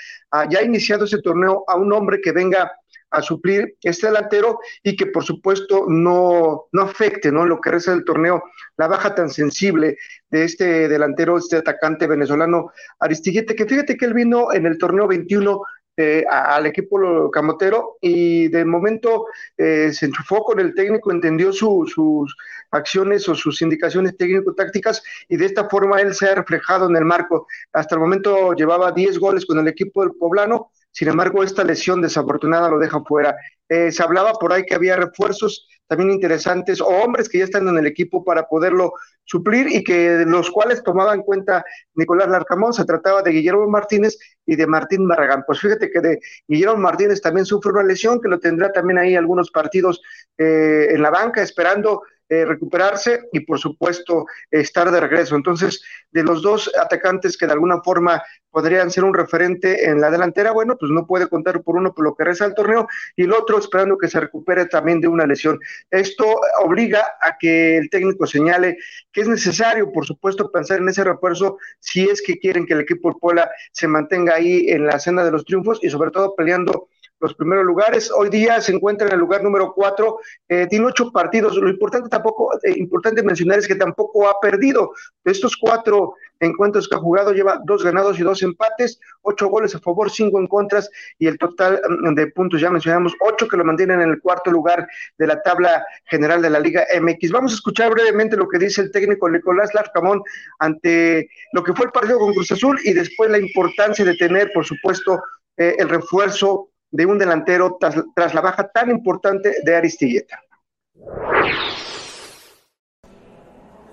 ya iniciado ese torneo, a un hombre que venga a suplir este delantero y que por supuesto no, no afecte ¿no? lo que resta del torneo, la baja tan sensible de este delantero, este atacante venezolano Aristiguete, que fíjate que él vino en el torneo 21 eh, al equipo camotero y de momento eh, se enchufó con el técnico, entendió sus acciones o sus indicaciones técnico-tácticas y de esta forma él se ha reflejado en el marco. Hasta el momento llevaba 10 goles con el equipo del poblano, sin embargo esta lesión desafortunada lo deja fuera. Eh, se hablaba por ahí que había refuerzos también interesantes o hombres que ya están en el equipo para poderlo suplir y que los cuales tomaba en cuenta Nicolás Larcamón. Se trataba de Guillermo Martínez y de Martín Barragán. Pues fíjate que de Guillermo Martínez también sufre una lesión que lo tendrá también ahí algunos partidos eh, en la banca esperando eh, recuperarse y por supuesto estar de regreso. Entonces, de los dos atacantes que de alguna forma podrían ser un referente en la delantera, bueno, pues no puede contar por uno por lo que resta el torneo y el otro esperando que se recupere también de una lesión. Esto obliga a que el técnico señale que es necesario, por supuesto, pensar en ese refuerzo si es que quieren que el equipo Pola se mantenga ahí en la senda de los triunfos y sobre todo peleando los primeros lugares. Hoy día se encuentra en el lugar número cuatro, eh, tiene ocho partidos. Lo importante tampoco, eh, importante mencionar es que tampoco ha perdido. De estos cuatro encuentros que ha jugado, lleva dos ganados y dos empates, ocho goles a favor, cinco en contras, y el total mm, de puntos, ya mencionamos, ocho que lo mantienen en el cuarto lugar de la tabla general de la Liga MX. Vamos a escuchar brevemente lo que dice el técnico Nicolás Larcamón ante lo que fue el partido con Cruz Azul y después la importancia de tener, por supuesto, eh, el refuerzo de un delantero tras, la baja tan importante de Aristilleta?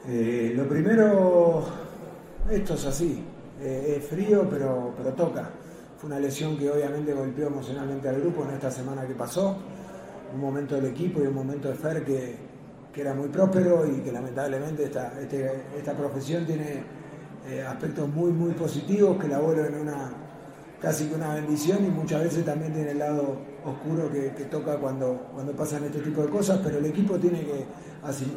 Eh, lo primero, esto es así, eh, es frío pero, toca. Fue una lesión que obviamente golpeó emocionalmente al grupo en esta semana que pasó. Un momento del equipo y un momento de Fer que, que era muy próspero y que lamentablemente esta, este, esta profesión tiene eh, aspectos muy, muy positivos que la vuelven una, casi que una bendición y muchas veces también tiene el lado oscuro que, toca cuando, cuando pasan este tipo de cosas, pero el equipo tiene que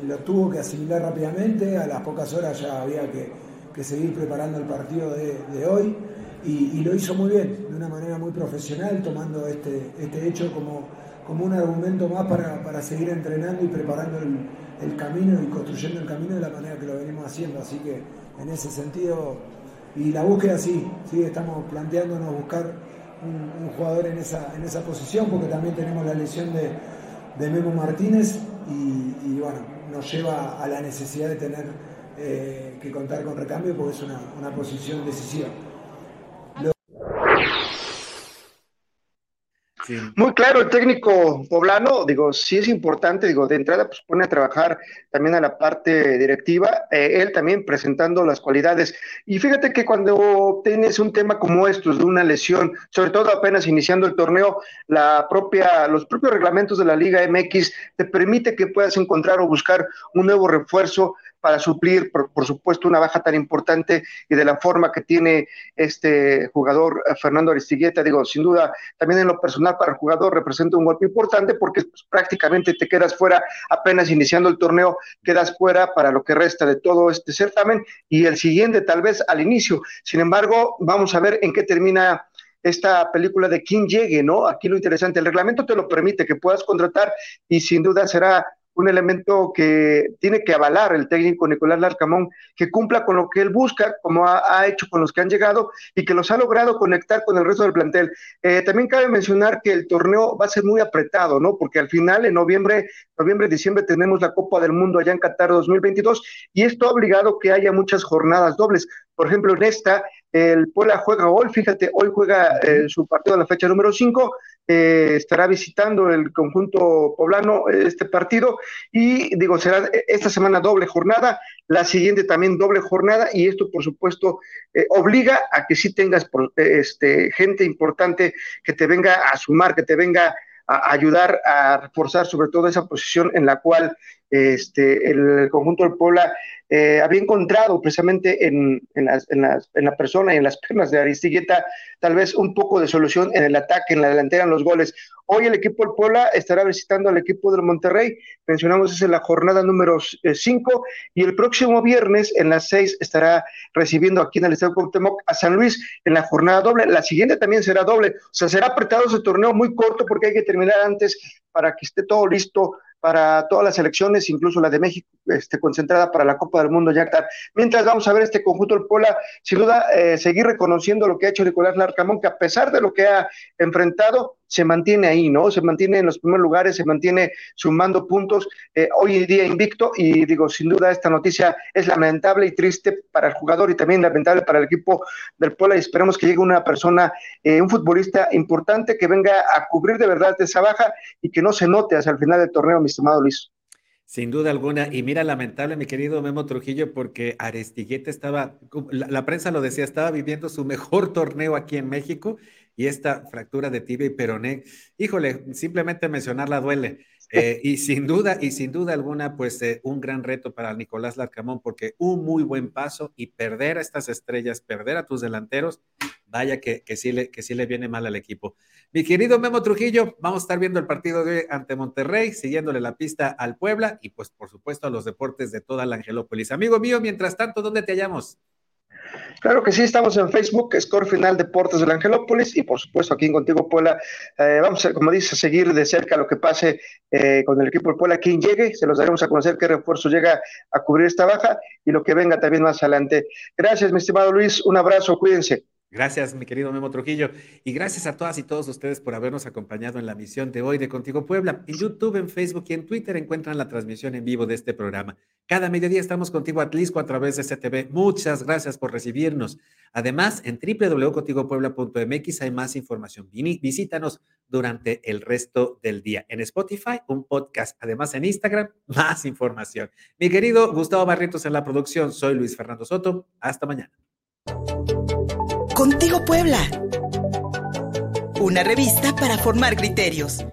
lo tuvo que asimilar rápidamente, a las pocas horas ya había que, seguir preparando el partido de, hoy y, lo hizo muy bien, de una manera muy profesional, tomando este, este hecho como, como un argumento más para, seguir entrenando y preparando el camino y construyendo el camino de la manera que lo venimos haciendo, así que en ese sentido y la búsqueda sí, sí, estamos planteándonos buscar un, jugador en esa, en esa posición, porque también tenemos la lesión de, Memo Martínez y, bueno, nos lleva a la necesidad de tener eh, que contar con recambio porque es una, una posición decisiva. Muy claro, el técnico poblano, digo, sí es importante, digo, de entrada, pues pone a trabajar también a la parte directiva, eh, él también presentando las cualidades. Y fíjate que cuando tienes un tema como estos, de una lesión, sobre todo apenas iniciando el torneo, la propia, los propios reglamentos de la Liga MX te permite que puedas encontrar o buscar un nuevo refuerzo para suplir, por, supuesto, una baja tan importante y de la forma que tiene este jugador eh, Fernando Aristigueta. Digo, sin duda, también en lo personal para el jugador representa un golpe importante porque pues, prácticamente te quedas fuera apenas iniciando el torneo, quedas fuera para lo que resta de todo este certamen y el siguiente tal vez al inicio. Sin embargo, vamos a ver en qué termina esta película de quién llegue, ¿no? Aquí lo interesante, el reglamento te lo permite que puedas contratar y sin duda será un elemento que tiene que avalar el técnico Nicolás Larcamón, que cumpla con lo que él busca, como ha, hecho con los que han llegado y que los ha logrado conectar con el resto del plantel. Eh, también cabe mencionar que el torneo va a ser muy apretado, ¿no? Porque al final, en noviembre, noviembre, diciembre, tenemos la Copa del Mundo allá en Qatar 2022 y esto ha obligado que haya muchas jornadas dobles. Por ejemplo, en esta, el Puebla juega hoy, fíjate, hoy juega eh, su partido de la fecha número 5, eh, estará visitando el conjunto poblano este partido y digo, será esta semana doble jornada, la siguiente también doble jornada y esto por supuesto eh, obliga a que sí tengas este, gente importante que te venga a sumar, que te venga a ayudar a reforzar sobre todo esa posición en la cual este, el conjunto del Puebla eh, había encontrado precisamente en, en, la persona y en las piernas de Aristigueta tal vez un poco de solución en el ataque, en la delantera, en los goles. Hoy el equipo del Puebla estará visitando al equipo del Monterrey, mencionamos es en la jornada número 5, eh, y el próximo viernes en las 6 estará recibiendo aquí en el Estadio Cuauhtémoc a San Luis en la jornada doble. La siguiente también será doble, o sea, será apretado ese torneo muy corto porque hay que terminar antes para que esté todo listo para todas las elecciones, incluso la de México, este, concentrada para la Copa del Mundo ya Mientras vamos a ver este conjunto del Pola, sin duda, eh, seguir reconociendo lo que ha hecho Nicolás Larcamón, que a pesar de lo que ha enfrentado, se mantiene ahí, ¿no? Se mantiene en los primeros lugares, se mantiene sumando puntos, eh, hoy en día invicto, y digo, sin duda esta noticia es lamentable y triste para el jugador y también lamentable para el equipo del Pola, y esperemos que llegue una persona, eh, un futbolista importante que venga a cubrir de verdad esa baja y que no se note hasta el final del torneo, mi estimado Luis. Sin duda alguna. Y mira, lamentable, mi querido Memo Trujillo, porque Arestigueta estaba, la, prensa lo decía, estaba viviendo su mejor torneo aquí en México y esta fractura de tibia y peroné, híjole, simplemente mencionarla duele. Eh, y sin duda, y sin duda alguna, pues eh, un gran reto para Nicolás Larcamón, porque un muy buen paso y perder a estas estrellas, perder a tus delanteros, vaya que, que, sí le, que sí le viene mal al equipo. Mi querido Memo Trujillo, vamos a estar viendo el partido de ante Monterrey, siguiéndole la pista al Puebla y pues por supuesto a los deportes de toda la Angelópolis. Amigo mío, mientras tanto, ¿dónde te hallamos? Claro que sí, estamos en Facebook, Score Final Deportes del Angelópolis y por supuesto aquí en Contigo Puebla. Eh, vamos a, como dice, seguir de cerca lo que pase eh, con el equipo del Puebla, quien llegue, se los daremos a conocer qué refuerzo llega a cubrir esta baja y lo que venga también más adelante. Gracias, mi estimado Luis, un abrazo, cuídense. Gracias, mi querido Memo Trujillo. Y gracias a todas y todos ustedes por habernos acompañado en la misión de hoy de Contigo Puebla. En YouTube, en Facebook y en Twitter encuentran la transmisión en vivo de este programa. Cada mediodía estamos contigo Atlisco a través de CTV. Muchas gracias por recibirnos. Además, en www.contigopuebla.mx hay más información. Visítanos durante el resto del día. En Spotify, un podcast. Además, en Instagram, más información. Mi querido Gustavo Barrientos en la producción. Soy Luis Fernando Soto. Hasta mañana. Contigo Puebla. Una revista para formar criterios.